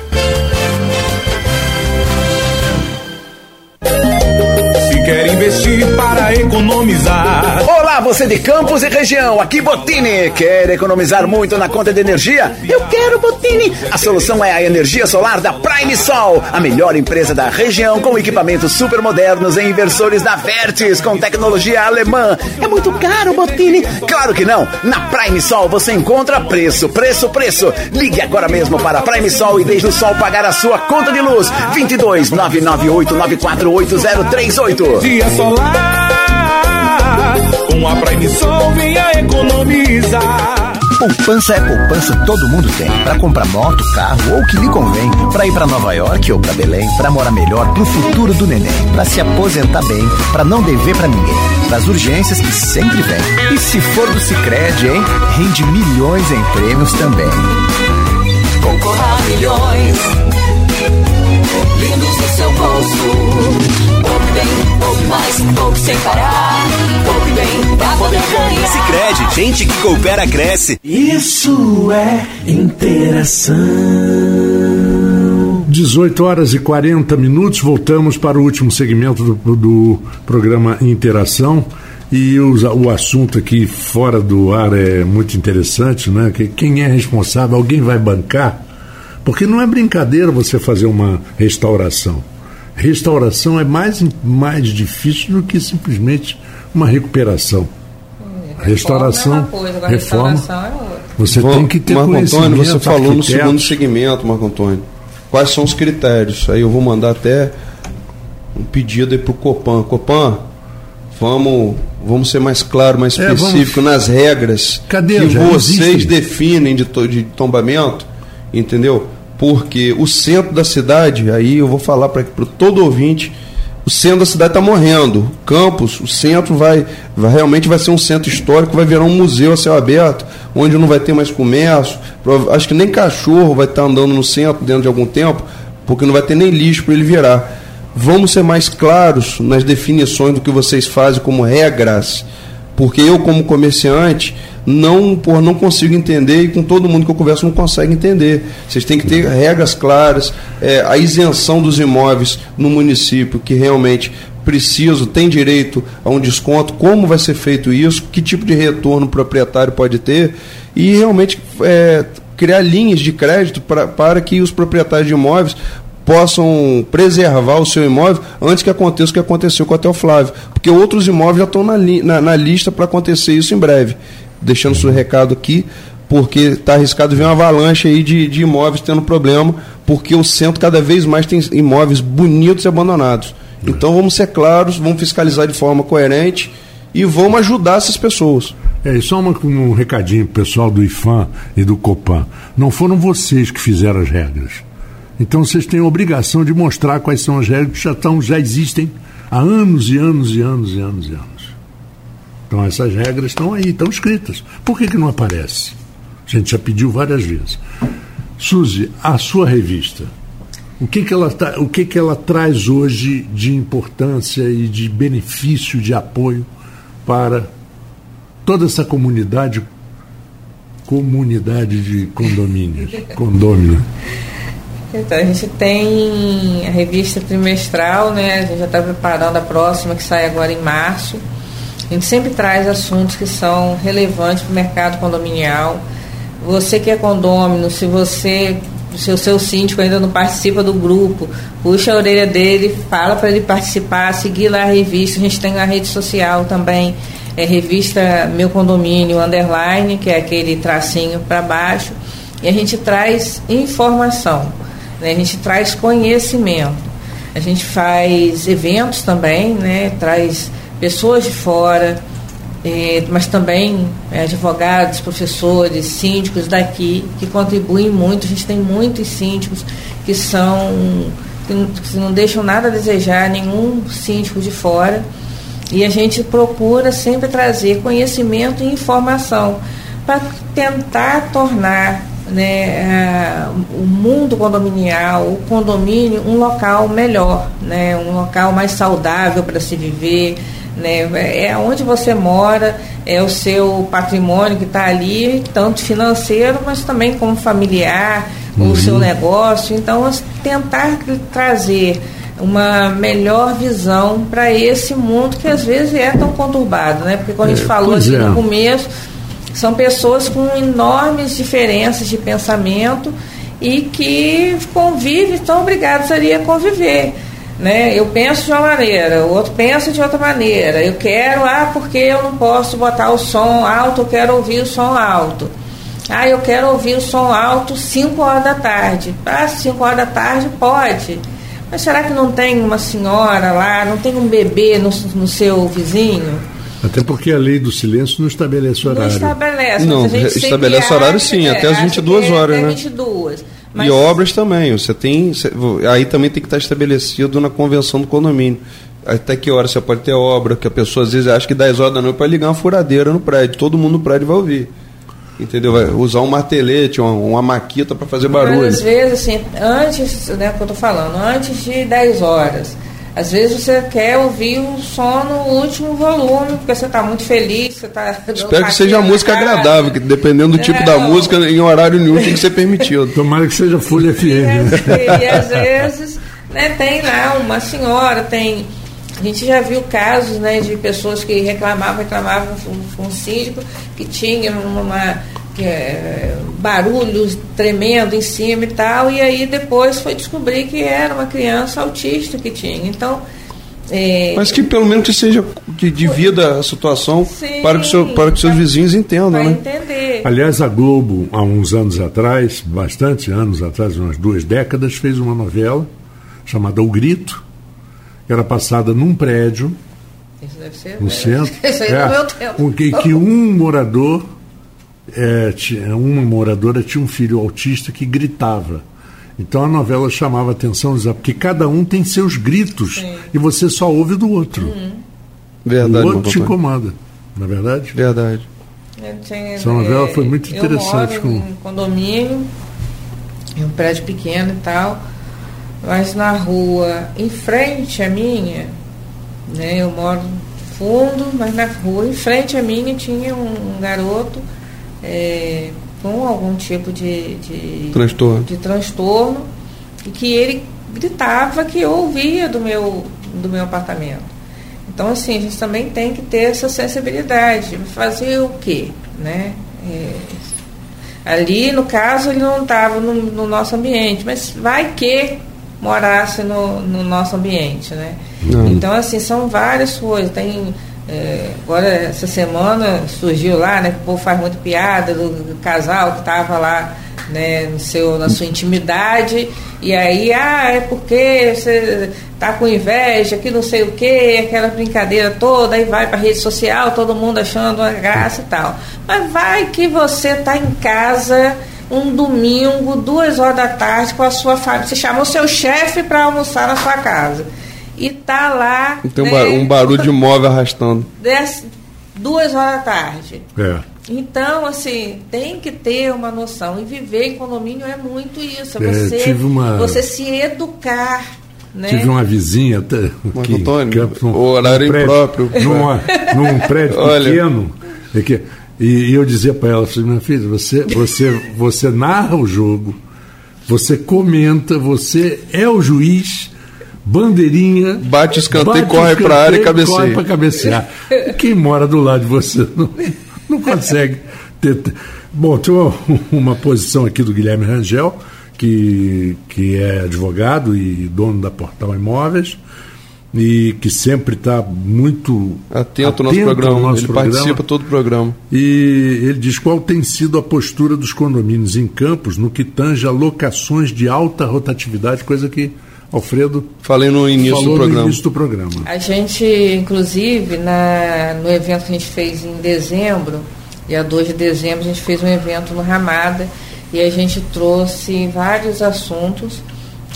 Economizar você de Campos e região, aqui Botini. Quer economizar muito na conta de energia? Eu quero Botini. A solução é a energia solar da Prime Sol, a melhor empresa da região com equipamentos super modernos e inversores da Vertes com tecnologia alemã. É muito caro, Botini? Claro que não. Na Prime Sol você encontra preço, preço, preço. Ligue agora mesmo para a Prime Sol e deixe o sol pagar a sua conta de luz. 22 998 948038. Dia solar com a Prime Sol venha economizar. Poupança é poupança, todo mundo tem. Para comprar moto, carro ou o que lhe convém. Para ir para Nova York ou para Belém. Para morar melhor pro futuro do neném. Para se aposentar bem. Para não dever para ninguém. Para as urgências que sempre vem. E se for do Cicred, hein? Rende milhões em prêmios também. Concorra a milhões. Lindos no seu bolso. Poupe bem, poupe mais, poupe sem parar. Poupe bem pra poder ganhar. Sicredi, gente que coopera cresce. Isso é interação. 18 horas e 40 minutos, voltamos para o último segmento do, do programa Interação. E o, o assunto aqui fora do ar é muito interessante, né? Que quem é responsável, alguém vai bancar? Porque não é brincadeira você fazer uma restauração. Restauração é mais, mais difícil do que simplesmente uma recuperação. É, restauração, é coisa, reforma, restauração é outra. Você Bom, tem que ter Marco Antônio, você falou no segundo segmento, Marco Antônio. Quais são os critérios? Aí eu vou mandar até um pedido aí para o Copan. Copan, vamos, vamos ser mais claro, mais específico é, nas regras Cadê, que vocês definem de, de tombamento, entendeu? Porque o centro da cidade, aí eu vou falar para todo ouvinte, o centro da cidade está morrendo. Campos, o centro vai, vai, realmente vai ser um centro histórico, vai virar um museu a céu aberto, onde não vai ter mais comércio. Acho que nem cachorro vai estar tá andando no centro dentro de algum tempo, porque não vai ter nem lixo para ele virar. Vamos ser mais claros nas definições do que vocês fazem como regras, porque eu como comerciante não, por não consigo entender e com todo mundo que eu converso não consegue entender. Vocês têm que ter regras claras, é, a isenção dos imóveis no município que realmente preciso, tem direito a um desconto, como vai ser feito isso, que tipo de retorno o proprietário pode ter e realmente é, criar linhas de crédito pra, para que os proprietários de imóveis possam preservar o seu imóvel antes que aconteça o que aconteceu com o Hotel Flávio. Porque outros imóveis já estão na, li, na, na lista para acontecer isso em breve deixando seu recado aqui, porque está arriscado ver uma avalanche aí de, de imóveis tendo problema, porque o centro cada vez mais tem imóveis bonitos e abandonados. Então vamos ser claros, vamos fiscalizar de forma coerente e vamos ajudar essas pessoas. É, e só uma, um recadinho pessoal do IFAM e do COPAN. Não foram vocês que fizeram as regras. Então vocês têm a obrigação de mostrar quais são as regras que já, estão, já existem há anos e anos e anos e anos e anos. Então essas regras estão aí, estão escritas. Por que, que não aparece? A gente já pediu várias vezes. Suzy, a sua revista, o que, que, ela, tá, o que, que ela traz hoje de importância e de benefício, de apoio para toda essa comunidade, comunidade de condomínios, condômino? Então, a gente tem a revista trimestral, né? A gente já está preparando a próxima, que sai agora em março. A gente sempre traz assuntos que são relevantes para o mercado condominial. Você que é condômino, se você, se o seu síndico ainda não participa do grupo, puxa a orelha dele, fala para ele participar, seguir lá a revista. A gente tem a rede social também, é revista Meu Condomínio Underline, que é aquele tracinho para baixo. E a gente traz informação, né? a gente traz conhecimento. A gente faz eventos também, né? traz pessoas de fora, é, mas também é, advogados, professores, síndicos daqui, que contribuem muito. A gente tem muitos síndicos que são que não, que não deixam nada a desejar, nenhum síndico de fora. E a gente procura sempre trazer conhecimento e informação para tentar tornar né, o mundo condominial, o condomínio, um local melhor, né, um local mais saudável para se viver. Né, é onde você mora, é o seu patrimônio que está ali, tanto financeiro, mas também como familiar, uhum. o seu negócio. Então, tentar trazer uma melhor visão para esse mundo que às vezes é tão conturbado, né? Porque quando a gente é, falou aqui é. no começo, são pessoas com enormes diferenças de pensamento e que convivem, estão obrigados ali a conviver. Né? Eu penso de uma maneira, o outro pensa de outra maneira. Eu quero, ah, porque eu não posso botar o som alto, eu quero ouvir o som alto. Ah, eu quero ouvir o som alto 5 horas da tarde. Ah, 5 horas da tarde pode. Mas será que não tem uma senhora lá, não tem um bebê no, no seu vizinho? Até porque a lei do silêncio não estabelece horário. Não estabelece. Não, estabelece horário sim, é, até as 22 horas, até né? 22. Mas... E obras também. Você tem, aí também tem que estar estabelecido na convenção do condomínio. Até que hora você pode ter obra, que a pessoa às vezes acha que 10 horas da noite pode ligar uma furadeira no prédio. Todo mundo no prédio vai ouvir. Entendeu? Vai usar um martelete, uma, uma maquita para fazer barulho. Mas, às vezes, assim, antes, né, que eu estou falando, antes de 10 horas, às vezes você quer ouvir o som no último volume, porque você está muito feliz, você está. Espero que seja música agradável, que dependendo do tipo é, da música, em horário nenhum tem que ser permitido. Tomara que seja Folha FM. E, e às vezes né, tem lá uma senhora, tem a gente já viu casos né, de pessoas que reclamavam, reclamavam com o síndico, que tinha uma, é, barulhos tremendo em cima e tal, e aí depois foi descobrir que era uma criança autista que tinha. Então. É, Mas que pelo menos que seja que divida a situação sim, para que, seu, para que seus vizinhos entendam, né? Entender. Aliás, a Globo, há uns anos atrás, bastante anos atrás, umas duas décadas, fez uma novela chamada O Grito, era passada num prédio Isso deve ser, no centro, Isso aí é, meu tempo. Que, que um morador, é, tinha, uma moradora tinha um filho autista que gritava. Então a novela chamava atenção, porque cada um tem seus gritos Sim. e você só ouve do outro. Uhum. Verdade, o outro te incomoda, na é verdade? Verdade. Tinha, Essa novela foi muito interessante. Eu moro com... em condomínio, em um prédio pequeno e tal mas na rua em frente à minha, né, eu moro fundo, mas na rua em frente à minha tinha um, um garoto é, com algum tipo de, de, transtorno. de transtorno e que ele gritava que eu ouvia do meu, do meu apartamento. Então, assim, a gente também tem que ter essa sensibilidade. Fazer o quê? Né? É, ali, no caso, ele não estava no, no, nosso ambiente, mas vai que morasse no, no nosso ambiente, né? Não. Então, assim, são várias coisas. Tem, é, agora, essa semana surgiu lá, né, que o povo faz muito piada do, do casal que estava lá né, no seu, na sua intimidade, e aí, ah, é porque você tá com inveja, que não sei o que, aquela brincadeira toda, aí vai para rede social, todo mundo achando uma graça e tal. Mas vai que você tá em casa um domingo, duas horas da tarde, com a sua família. Você chamou seu chefe para almoçar na sua casa. Tá lá. Tem né, um barulho de móvel arrastando. Dez, duas horas da tarde. É. Então, assim, tem que ter uma noção. E viver em condomínio é muito isso. É você, uma... você se educar. Né? Tive uma vizinha até. Que, Antônio, que, num, o horário num prédio, impróprio. Numa, num prédio pequeno. É que, e, e eu dizia para ela, assim, minha filha, você, você, você narra o jogo, você comenta, você é o juiz, bandeirinha. Bate o escanteio, corre para a área e cabeceia. Corre para cabecear. Quem mora do lado de você não, não consegue ter. Bom, tem uma, uma posição aqui do Guilherme Rangel, que, que é advogado e dono da Portal Imóveis e que sempre está muito atento, atento ao nosso programa. Ao nosso ele programa. participa todo o programa. E ele diz qual tem sido a postura dos condomínios em campos no que tange a locações de alta rotatividade, coisa que Alfredo falei no início do programa. início do programa. A gente, inclusive, na, no evento que a gente fez em dezembro, dia 2 de dezembro, a gente fez um evento no Ramada e a gente trouxe vários assuntos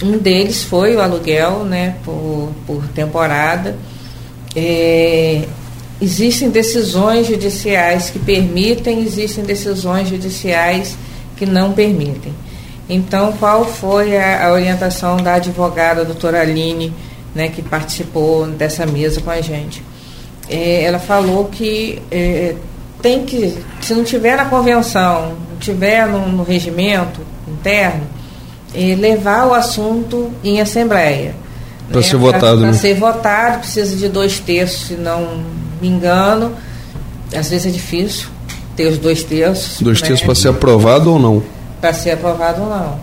um deles foi o aluguel, né, por, por temporada. É, existem decisões judiciais que permitem, existem decisões judiciais que não permitem. Então, qual foi a, a orientação da advogada doutora Aline, né, que participou dessa mesa com a gente? É, ela falou que é, tem que, se não tiver na convenção, não tiver no, no regimento interno, é, levar o assunto em assembleia. Para né, ser votado. Para né? ser votado, precisa de dois terços, se não me engano. Às vezes é difícil ter os dois terços. Dois né? terços para ser aprovado ou não? Para ser aprovado ou não.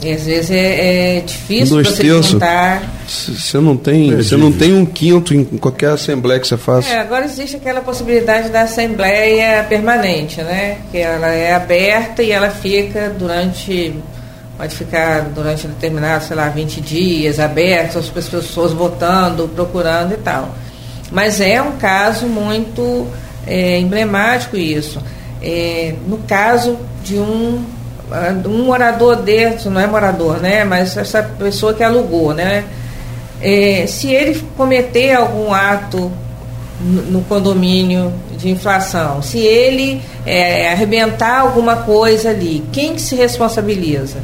E às vezes é, é difícil dois você terços. juntar. Você não tem, você não tem um quinto em qualquer assembleia que você faça. É, agora existe aquela possibilidade da assembleia permanente, né? Que ela é aberta e ela fica durante pode ficar durante determinado, sei lá, 20 dias aberto, as pessoas votando, procurando e tal. Mas é um caso muito é, emblemático isso. É, no caso de um, um morador desse, não é morador, né? Mas essa pessoa que alugou, né? É, se ele cometer algum ato no, no condomínio de inflação, se ele é, arrebentar alguma coisa ali, quem que se responsabiliza?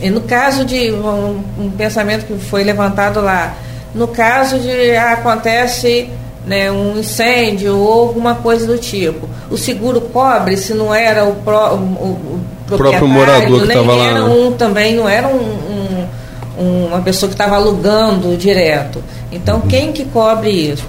E no caso de um, um, pensamento que foi levantado lá, no caso de ah, acontece né, um incêndio ou alguma coisa do tipo, o seguro cobre se não era o, pró, o, o, próprio morador que estava lá. Era né? um, também não era um, um, uma pessoa que estava alugando direto. Então uhum. quem que cobre isso?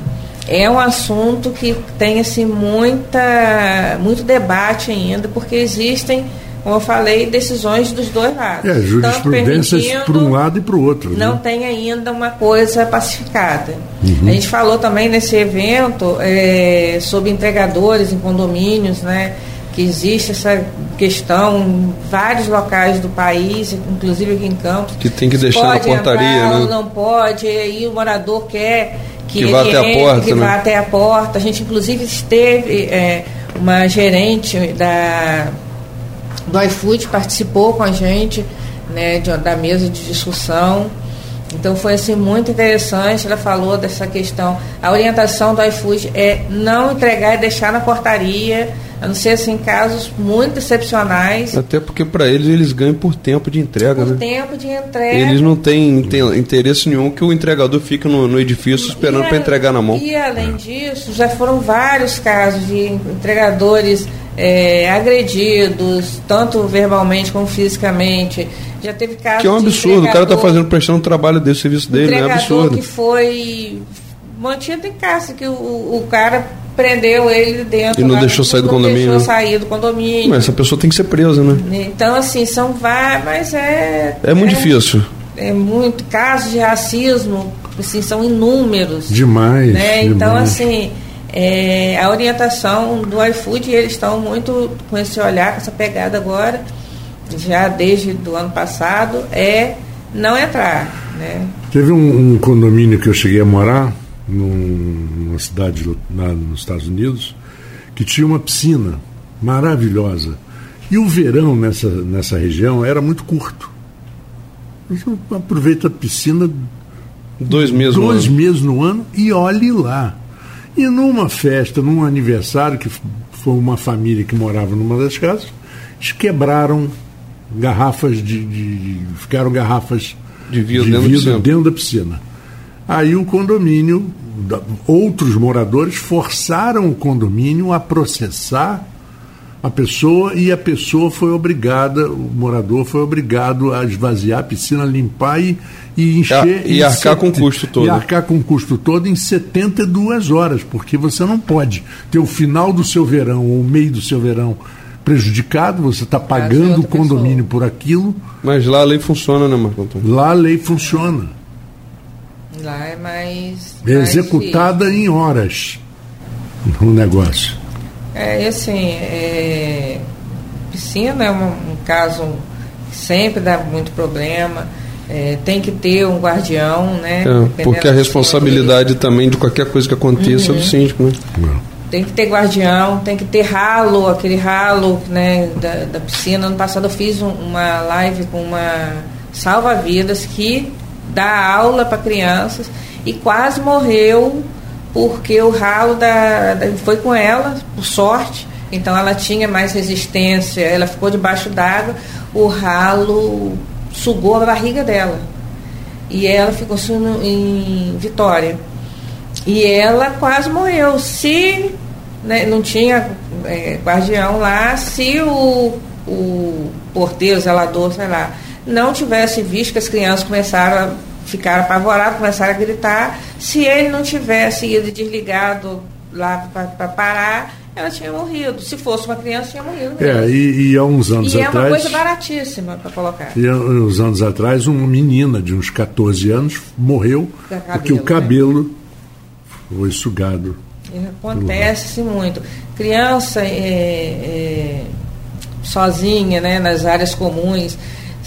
É um assunto que tem assim, muita, muito debate ainda, porque existem como eu falei, decisões dos dois lados. É, jurisprudências para um lado e para o outro. Não né? tem ainda uma coisa pacificada. Uhum. A gente falou também nesse evento é, sobre entregadores em condomínios, né? Que existe essa questão em vários locais do país, inclusive aqui em Campos. Que tem que deixar na portaria, entrar, né? Não pode, e aí o morador quer que, que vá até a porta. Que né? vá até a porta. A gente, inclusive, esteve é, uma gerente da do iFood participou com a gente né, de, da mesa de discussão. Então foi assim muito interessante. Ela falou dessa questão. A orientação do iFood é não entregar e deixar na portaria, a não ser assim casos muito excepcionais. Até porque para eles eles ganham por tempo de entrega, por né? tempo de entrega. Eles não têm, têm interesse nenhum que o entregador fique no, no edifício esperando para entregar na mão. E além disso, já foram vários casos de entregadores é, agredidos, tanto verbalmente como fisicamente. Já teve casos. Que é um absurdo, o cara está fazendo, prestando o trabalho desse serviço dele, né? É absurdo. que foi mantido em casa, que o, o cara prendeu ele dentro. E não deixou sair do condomínio. Deixou né? sair do condomínio. Mas essa pessoa tem que ser presa, né? Então, assim, são vários, mas é. É muito é, difícil. É muito. Casos de racismo, assim, são inúmeros. Demais. Né? Então, demais. assim é, a orientação do iFood, eles estão muito com esse olhar, com essa pegada agora, já desde o ano passado, é não entrar. Né? Teve um, um condomínio que eu cheguei a morar, num, numa cidade lá nos Estados Unidos, que tinha uma piscina maravilhosa. E o verão nessa, nessa região era muito curto. Você aproveita a piscina dois meses, dois no meses no ano e olhe lá. E numa festa, num aniversário, que foi uma família que morava numa das casas, eles quebraram garrafas de. de ficaram garrafas de vidro, de vidro dentro, dentro, da piscina. Aí o condomínio, outros moradores forçaram o condomínio a processar a pessoa e a pessoa foi obrigada, o morador foi obrigado a esvaziar a piscina, limpar e, e encher. E, e arcar com o custo todo. E arcar com o custo todo em 72 horas, porque você não pode ter o final do seu verão ou o meio do seu verão prejudicado, você está pagando o condomínio pessoa. por aquilo. Mas lá a lei funciona, né, Marco Antônio? Lá a lei funciona. Lá é mais. É executada mais em horas no negócio. É, assim, é, piscina é um, um, caso que sempre dá muito problema. É, tem que ter um guardião, né? É, porque a responsabilidade também de qualquer coisa que aconteça uhum. é do uhum. síndico, né? Tem que ter guardião, tem que ter ralo, aquele ralo né, da, da piscina. Ano passado eu fiz um, uma live com uma salva-vidas que dá aula para crianças e quase morreu porque o ralo da, da, foi com ela, por sorte, então ela tinha mais resistência, ela ficou debaixo d'água, o ralo sugou a barriga dela. E ela ficou em Vitória. E ela quase morreu. Se né, não tinha é, guardião lá, se o, o porteiro, zelador, sei lá, não tivesse visto que as crianças começaram a ficar apavoradas, começaram a gritar, se ele não tivesse ido desligado lá para parar, ela tinha morrido. Se fosse uma criança, tinha morrido. Mesmo. É, e, e há uns anos e atrás. é uma coisa baratíssima para colocar. E há uns anos atrás, uma menina de uns 14 anos morreu cabelo, porque o cabelo né? foi sugado. Acontece muito. Criança é, é, sozinha, né, nas áreas comuns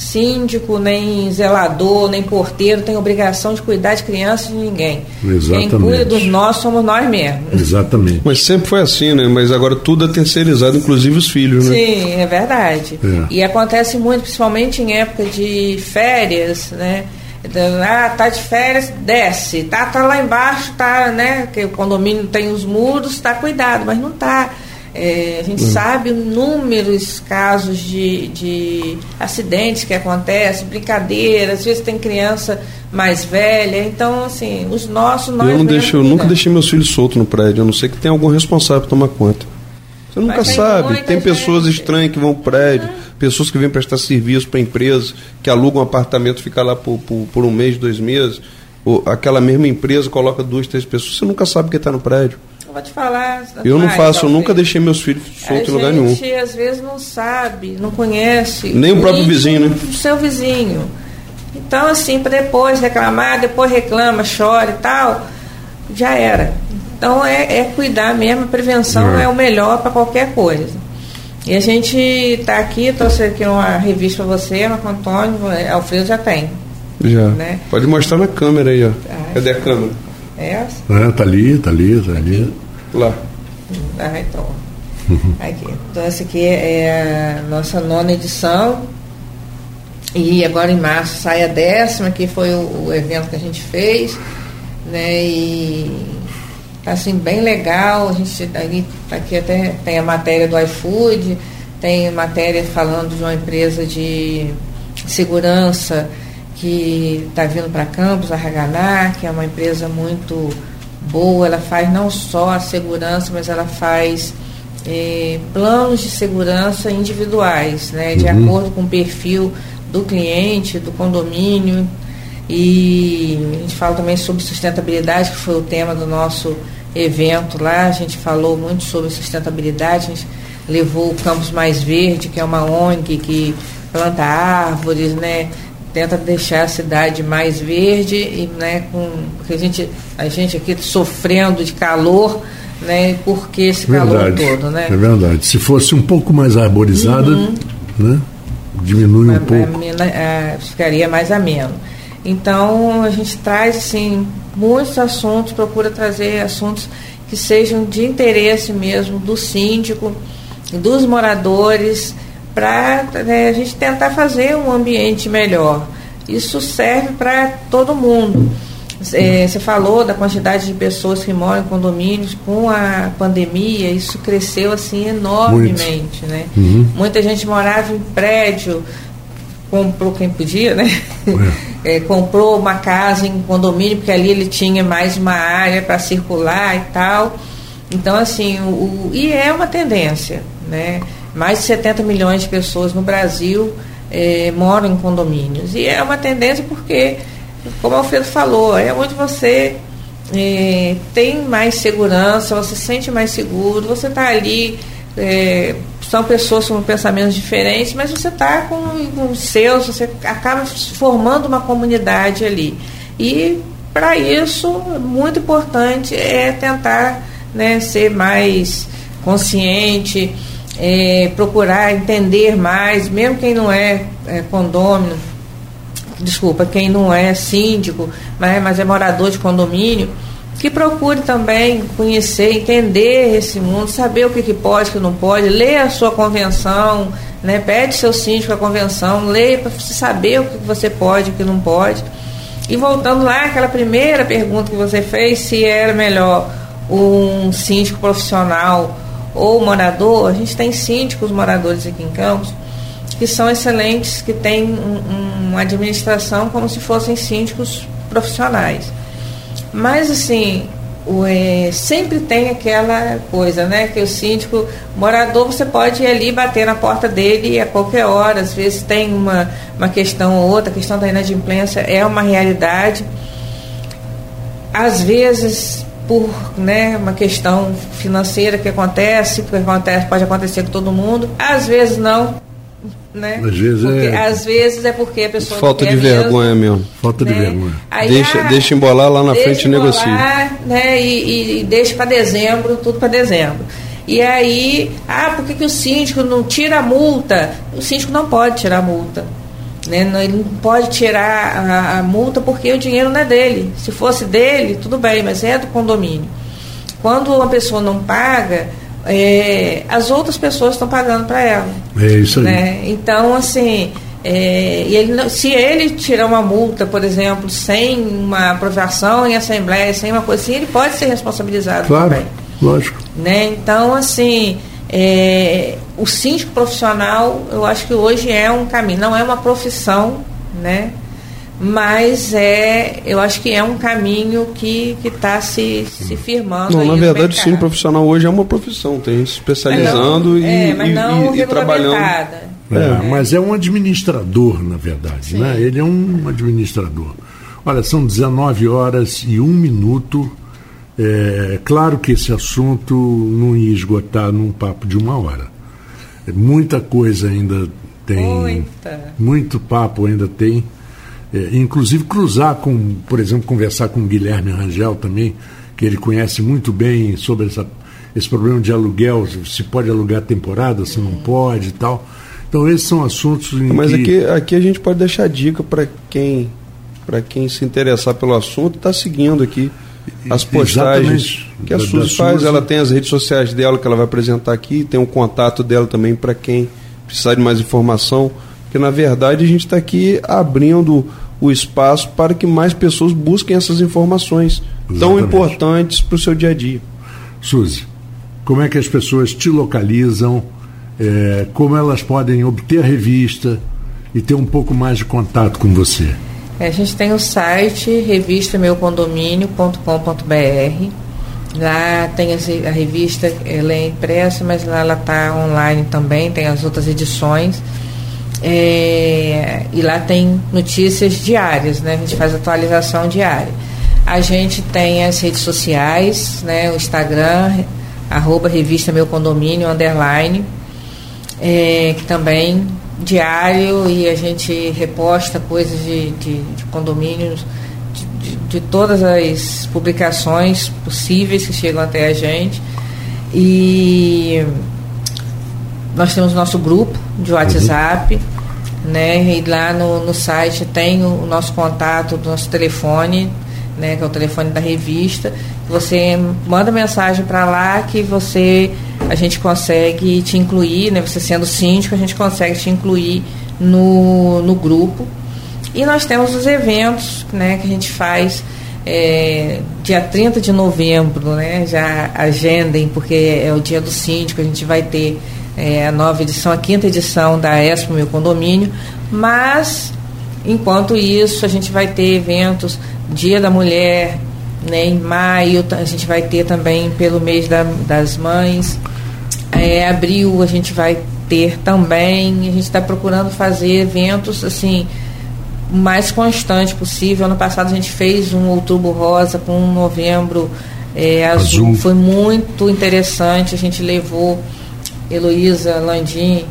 síndico, nem zelador, nem porteiro tem obrigação de cuidar de crianças de ninguém. Exatamente. Quem cuida dos nossos somos nós mesmos. Exatamente. Mas sempre foi assim, né? Mas agora tudo é terceirizado, inclusive os filhos, né? Sim, é verdade. É. E acontece muito, principalmente em época de férias, né? Ah, tá de férias, desce. Tá, tá lá embaixo, tá, né? Que o condomínio tem os muros, tá cuidado, mas não tá. É, a gente hum. sabe inúmeros casos de, de acidentes que acontecem, brincadeiras, às vezes tem criança mais velha, então assim, os nossos nós Eu não deixo, eu nunca deixei meus filhos soltos no prédio, a não ser que tenha algum responsável para tomar conta. Você nunca Mas sabe, tem, tem pessoas estranhas que vão ao prédio, uhum. pessoas que vêm prestar serviço para empresas, que alugam um apartamento, fica lá por, por, por um mês, dois meses, ou aquela mesma empresa coloca duas, três pessoas, você nunca sabe quem está no prédio. Eu vou te falar. Eu não faço, eu nunca deixei meus filhos soltos em lugar nenhum. A gente às vezes não sabe, não conhece. Nem o próprio vizinho, né? O seu vizinho. Então, assim, para depois reclamar, depois reclama, chora e tal, já era. Então é, é cuidar mesmo, a prevenção é, é o melhor para qualquer coisa. E a gente está aqui, trouxe aqui uma revista para você, Marco Antônio, Alfredo já tem. Já. Né? Pode mostrar na câmera aí, ó. Ah, Cadê a câmera? Essa? É, tá ali, tá ali, tá ali. Lá. Ah, então. aqui. Então essa aqui é a nossa nona edição. E agora em março sai a décima, que foi o, o evento que a gente fez. Né? E tá assim, bem legal. A gente aí, aqui até tem a matéria do iFood, tem matéria falando de uma empresa de segurança que está vindo para Campos, a Haganá, que é uma empresa muito boa, ela faz não só a segurança, mas ela faz eh, planos de segurança individuais, né, de uhum. acordo com o perfil do cliente, do condomínio. E a gente fala também sobre sustentabilidade, que foi o tema do nosso evento lá. A gente falou muito sobre sustentabilidade, a gente levou o Campus Mais Verde, que é uma ONG que planta árvores, né? Tenta deixar a cidade mais verde e né, com porque a gente a gente aqui sofrendo de calor né porque esse verdade, calor todo né? É verdade. Se fosse um pouco mais arborizada uhum. né diminui um pouco. a, ficaria mais ameno. Então a gente traz assim muitos assuntos procura trazer assuntos que sejam de interesse mesmo do síndico dos moradores para né, a gente tentar fazer um ambiente melhor. Isso serve para todo mundo. É, você falou da quantidade de pessoas que moram em condomínios com a pandemia, isso cresceu assim enormemente, Muito. né? Uhum. Muita gente morava em prédio, comprou quem podia, né? É. é, comprou uma casa em condomínio porque ali ele tinha mais uma área para circular e tal. Então assim, o, o, e é uma tendência, né? Mais de 70 milhões de pessoas no Brasil eh, moram em condomínios. E é uma tendência porque, como o Alfredo falou, é onde você eh, tem mais segurança, você se sente mais seguro, você está ali. Eh, são pessoas com pensamentos diferentes, mas você está com, com os seus, você acaba formando uma comunidade ali. E para isso, muito importante é tentar né, ser mais consciente, é, procurar entender mais, mesmo quem não é, é condômino, desculpa, quem não é síndico, mas, mas é morador de condomínio, que procure também conhecer, entender esse mundo, saber o que, que pode, o que não pode, ler a sua convenção, né, pede seu síndico a convenção, leia para saber o que você pode e o que não pode. E voltando lá, aquela primeira pergunta que você fez, se era melhor um síndico profissional ou morador, a gente tem síndicos moradores aqui em Campos que são excelentes, que têm um, uma administração como se fossem síndicos profissionais. Mas assim, o, é, sempre tem aquela coisa, né? Que o síndico, morador, você pode ir ali bater na porta dele a qualquer hora, às vezes tem uma, uma questão ou outra, a questão da inadimplência é uma realidade. Às vezes por né, uma questão financeira que acontece, porque acontece, pode acontecer com todo mundo, às vezes não. Né? Às vezes porque, é. Às vezes é porque a pessoa. Falta de vergonha mesmo. mesmo. Falta né? de vergonha. Aí, deixa, ah, deixa embolar lá na frente e negocia. Né, e, e deixa para dezembro, tudo para dezembro. E aí, ah, por que, que o síndico não tira a multa? O síndico não pode tirar a multa. Né? Ele não pode tirar a, a, multa porque o dinheiro não é dele. Se fosse dele, tudo bem, mas é do condomínio. Quando uma pessoa não paga, é, as outras pessoas estão pagando para ela. É isso aí. Né? Então, assim, é, ele, se ele tirar uma multa, por exemplo, sem uma aprovação em assembleia, sem uma coisa assim, ele pode ser responsabilizado claro, também. Lógico. Né? Então, assim, é, o síndico profissional, eu acho que hoje é um caminho, não é uma profissão, né? Mas é, eu acho que é um caminho que está se, se firmando. Não, na verdade, o síndico profissional hoje é uma profissão, tem gente se especializando não, é, mas e, não e, e trabalhando. É, é, mas é um administrador, na verdade, Sim. né? Ele é um administrador. Olha, são 19 horas e um minuto. É claro que esse assunto não ia esgotar num papo de uma hora. Muita coisa ainda tem. Muita. Muito papo ainda tem. É, inclusive cruzar com, por exemplo, conversar com o Guilherme Rangel também, que ele conhece muito bem sobre essa, esse problema de aluguel, se pode alugar temporada, se não pode e tal. Então esses são assuntos em Mas que... aqui, aqui a gente pode deixar dica para quem para quem se interessar pelo assunto, está seguindo aqui as postagens que a da, Suzy faz. Suzy. Ela tem as redes sociais dela que ela vai apresentar aqui, tem o um contato dela também para quem precisar de mais informação. Porque na verdade a gente está aqui abrindo o espaço para que mais pessoas busquem essas informações Exatamente. tão importantes para o seu dia a dia. Suzy, como é que as pessoas te localizam? É, como elas podem obter a revista e ter um pouco mais de contato com você? É, a gente tem o site revista-meucondomínio.com.br. Lá tem a revista, ela é impressa, mas lá ela está online também, tem as outras edições. É, e lá tem notícias diárias, né? A gente faz atualização diária. A gente tem as redes sociais, né? O Instagram, arroba revista Meu Condomínio, underline, é, que também diário e a gente reposta coisas de, de, de condomínios, de, de, todas as publicações possíveis que chegam até a gente. E nós temos nosso grupo de WhatsApp, uhum. né? E lá no, no site tem o, o nosso contato, o nosso telefone, né? Que é o telefone da revista. Você manda mensagem para lá que você a gente consegue te incluir, né? Você sendo síndico, a gente consegue te incluir no, no grupo. E nós temos os eventos né, que a gente faz é, dia 30 de novembro, né? Já agendem, porque é o dia do síndico, a gente vai ter é, a nova edição, a quinta edição da Expo Meu Condomínio, mas enquanto isso a gente vai ter eventos Dia da Mulher, né, em maio a gente vai ter também pelo mês da, das mães, é, abril a gente vai ter também. A gente está procurando fazer eventos assim o mais constante possível. Ano passado a gente fez um outubro rosa com um novembro é, azul. azul. Foi muito interessante. A gente levou Heloísa Landim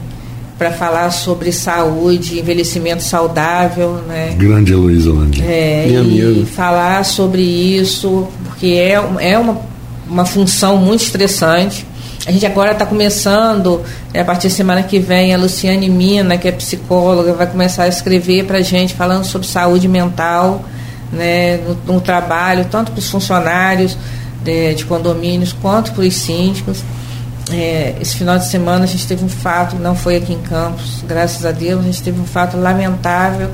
para falar sobre saúde, envelhecimento saudável, né? Grande Heloísa Landim. É, Minha e amiga. falar sobre isso, porque é, é uma, uma função muito estressante. A gente agora está começando, né, a partir da semana que vem, a Luciane Mina, que é psicóloga, vai começar a escrever para a gente falando sobre saúde mental né, no, no trabalho, tanto para os funcionários de, de, condomínios quanto para os síndicos. É, esse final de semana a gente teve um fato, não foi aqui em Campos, graças a Deus, a gente teve um fato lamentável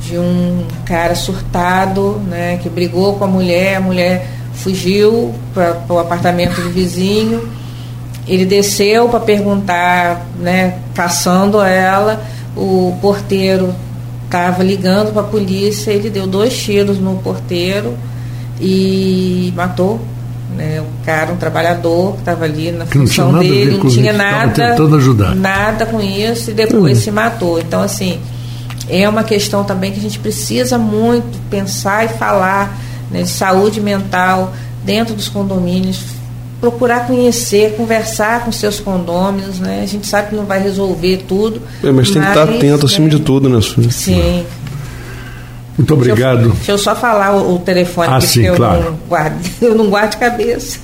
de um cara surtado, né, que brigou com a mulher, a mulher fugiu para o apartamento do vizinho. Ele desceu para perguntar, né, caçando ela. O porteiro estava ligando para a polícia, ele deu dois tiros no porteiro e matou né, o cara, um trabalhador que estava ali na que função dele, não tinha nada, nada com isso e depois uhum. se matou. Então, assim, é uma questão também que a gente precisa muito pensar e falar né, de saúde mental dentro dos condomínios, procurar conhecer, conversar com seus condôminos, né? A gente sabe que não vai resolver tudo. É, mas, mas tem que estar atento acima de tudo, né? Sim. Muito obrigado. Deixa eu, deixa eu só falar o, o telefone, ah, sim, eu, claro. não guardo, eu não guardo cabeça.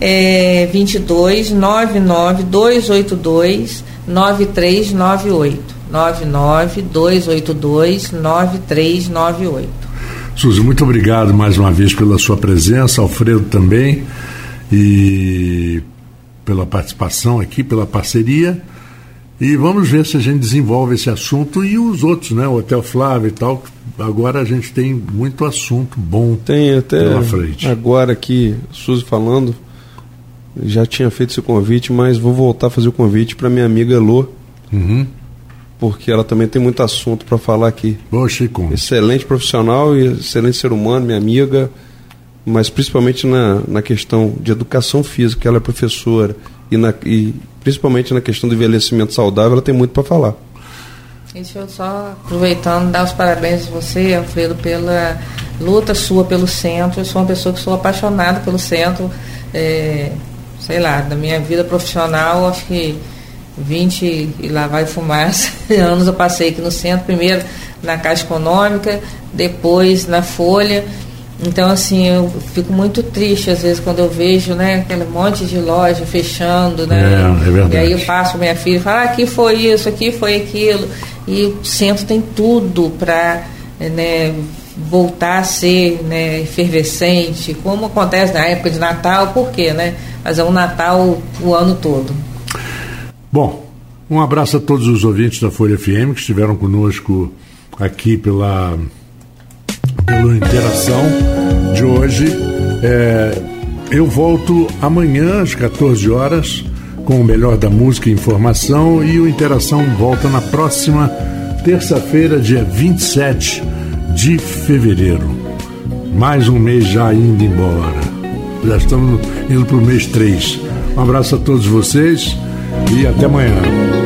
É 22 99 282 9398. 99 282 9398. Suzy, muito obrigado mais uma vez pela sua presença, Alfredo também, e pela participação aqui, pela parceria. E vamos ver se a gente desenvolve esse assunto e os outros, né? O Hotel Flávio e tal. Agora a gente tem muito assunto bom tem até pela frente. Agora aqui, Suzy falando, já tinha feito esse convite, mas vou voltar a fazer o convite para minha amiga Elô. Uhum. Porque ela também tem muito assunto para falar aqui. Boa, Chico. Excelente profissional e excelente ser humano, minha amiga, mas principalmente na, na questão de educação física, ela é professora e, na, e principalmente na questão do envelhecimento saudável, ela tem muito para falar. Deixa eu só, aproveitando, dar os parabéns a você, Alfredo, pela luta sua pelo centro. Eu sou uma pessoa que sou apaixonada pelo centro. É, sei lá, da minha vida profissional, acho que 20 e lá vai fumaça anos eu passei aqui no centro, primeiro na Caixa Econômica, depois na Folha então, assim, eu fico muito triste às vezes quando eu vejo, né, aquele monte de loja fechando, né? É, é verdade. E aí eu passo minha filha e falo, ah, aqui foi isso, aqui foi aquilo. E o centro tem tudo para né, voltar a ser né, efervescente, como acontece na época de Natal, por quê, né? Mas é um Natal o ano todo. Bom, um abraço a todos os ouvintes da Folha FM que estiveram conosco aqui pela pela interação de hoje. É, eu volto amanhã às 14 horas com o melhor da música e informação e o Interação volta na próxima terça-feira, dia 27 de fevereiro. Mais um mês já indo embora. Já estamos indo para o mês 3. Um abraço a todos vocês e até amanhã.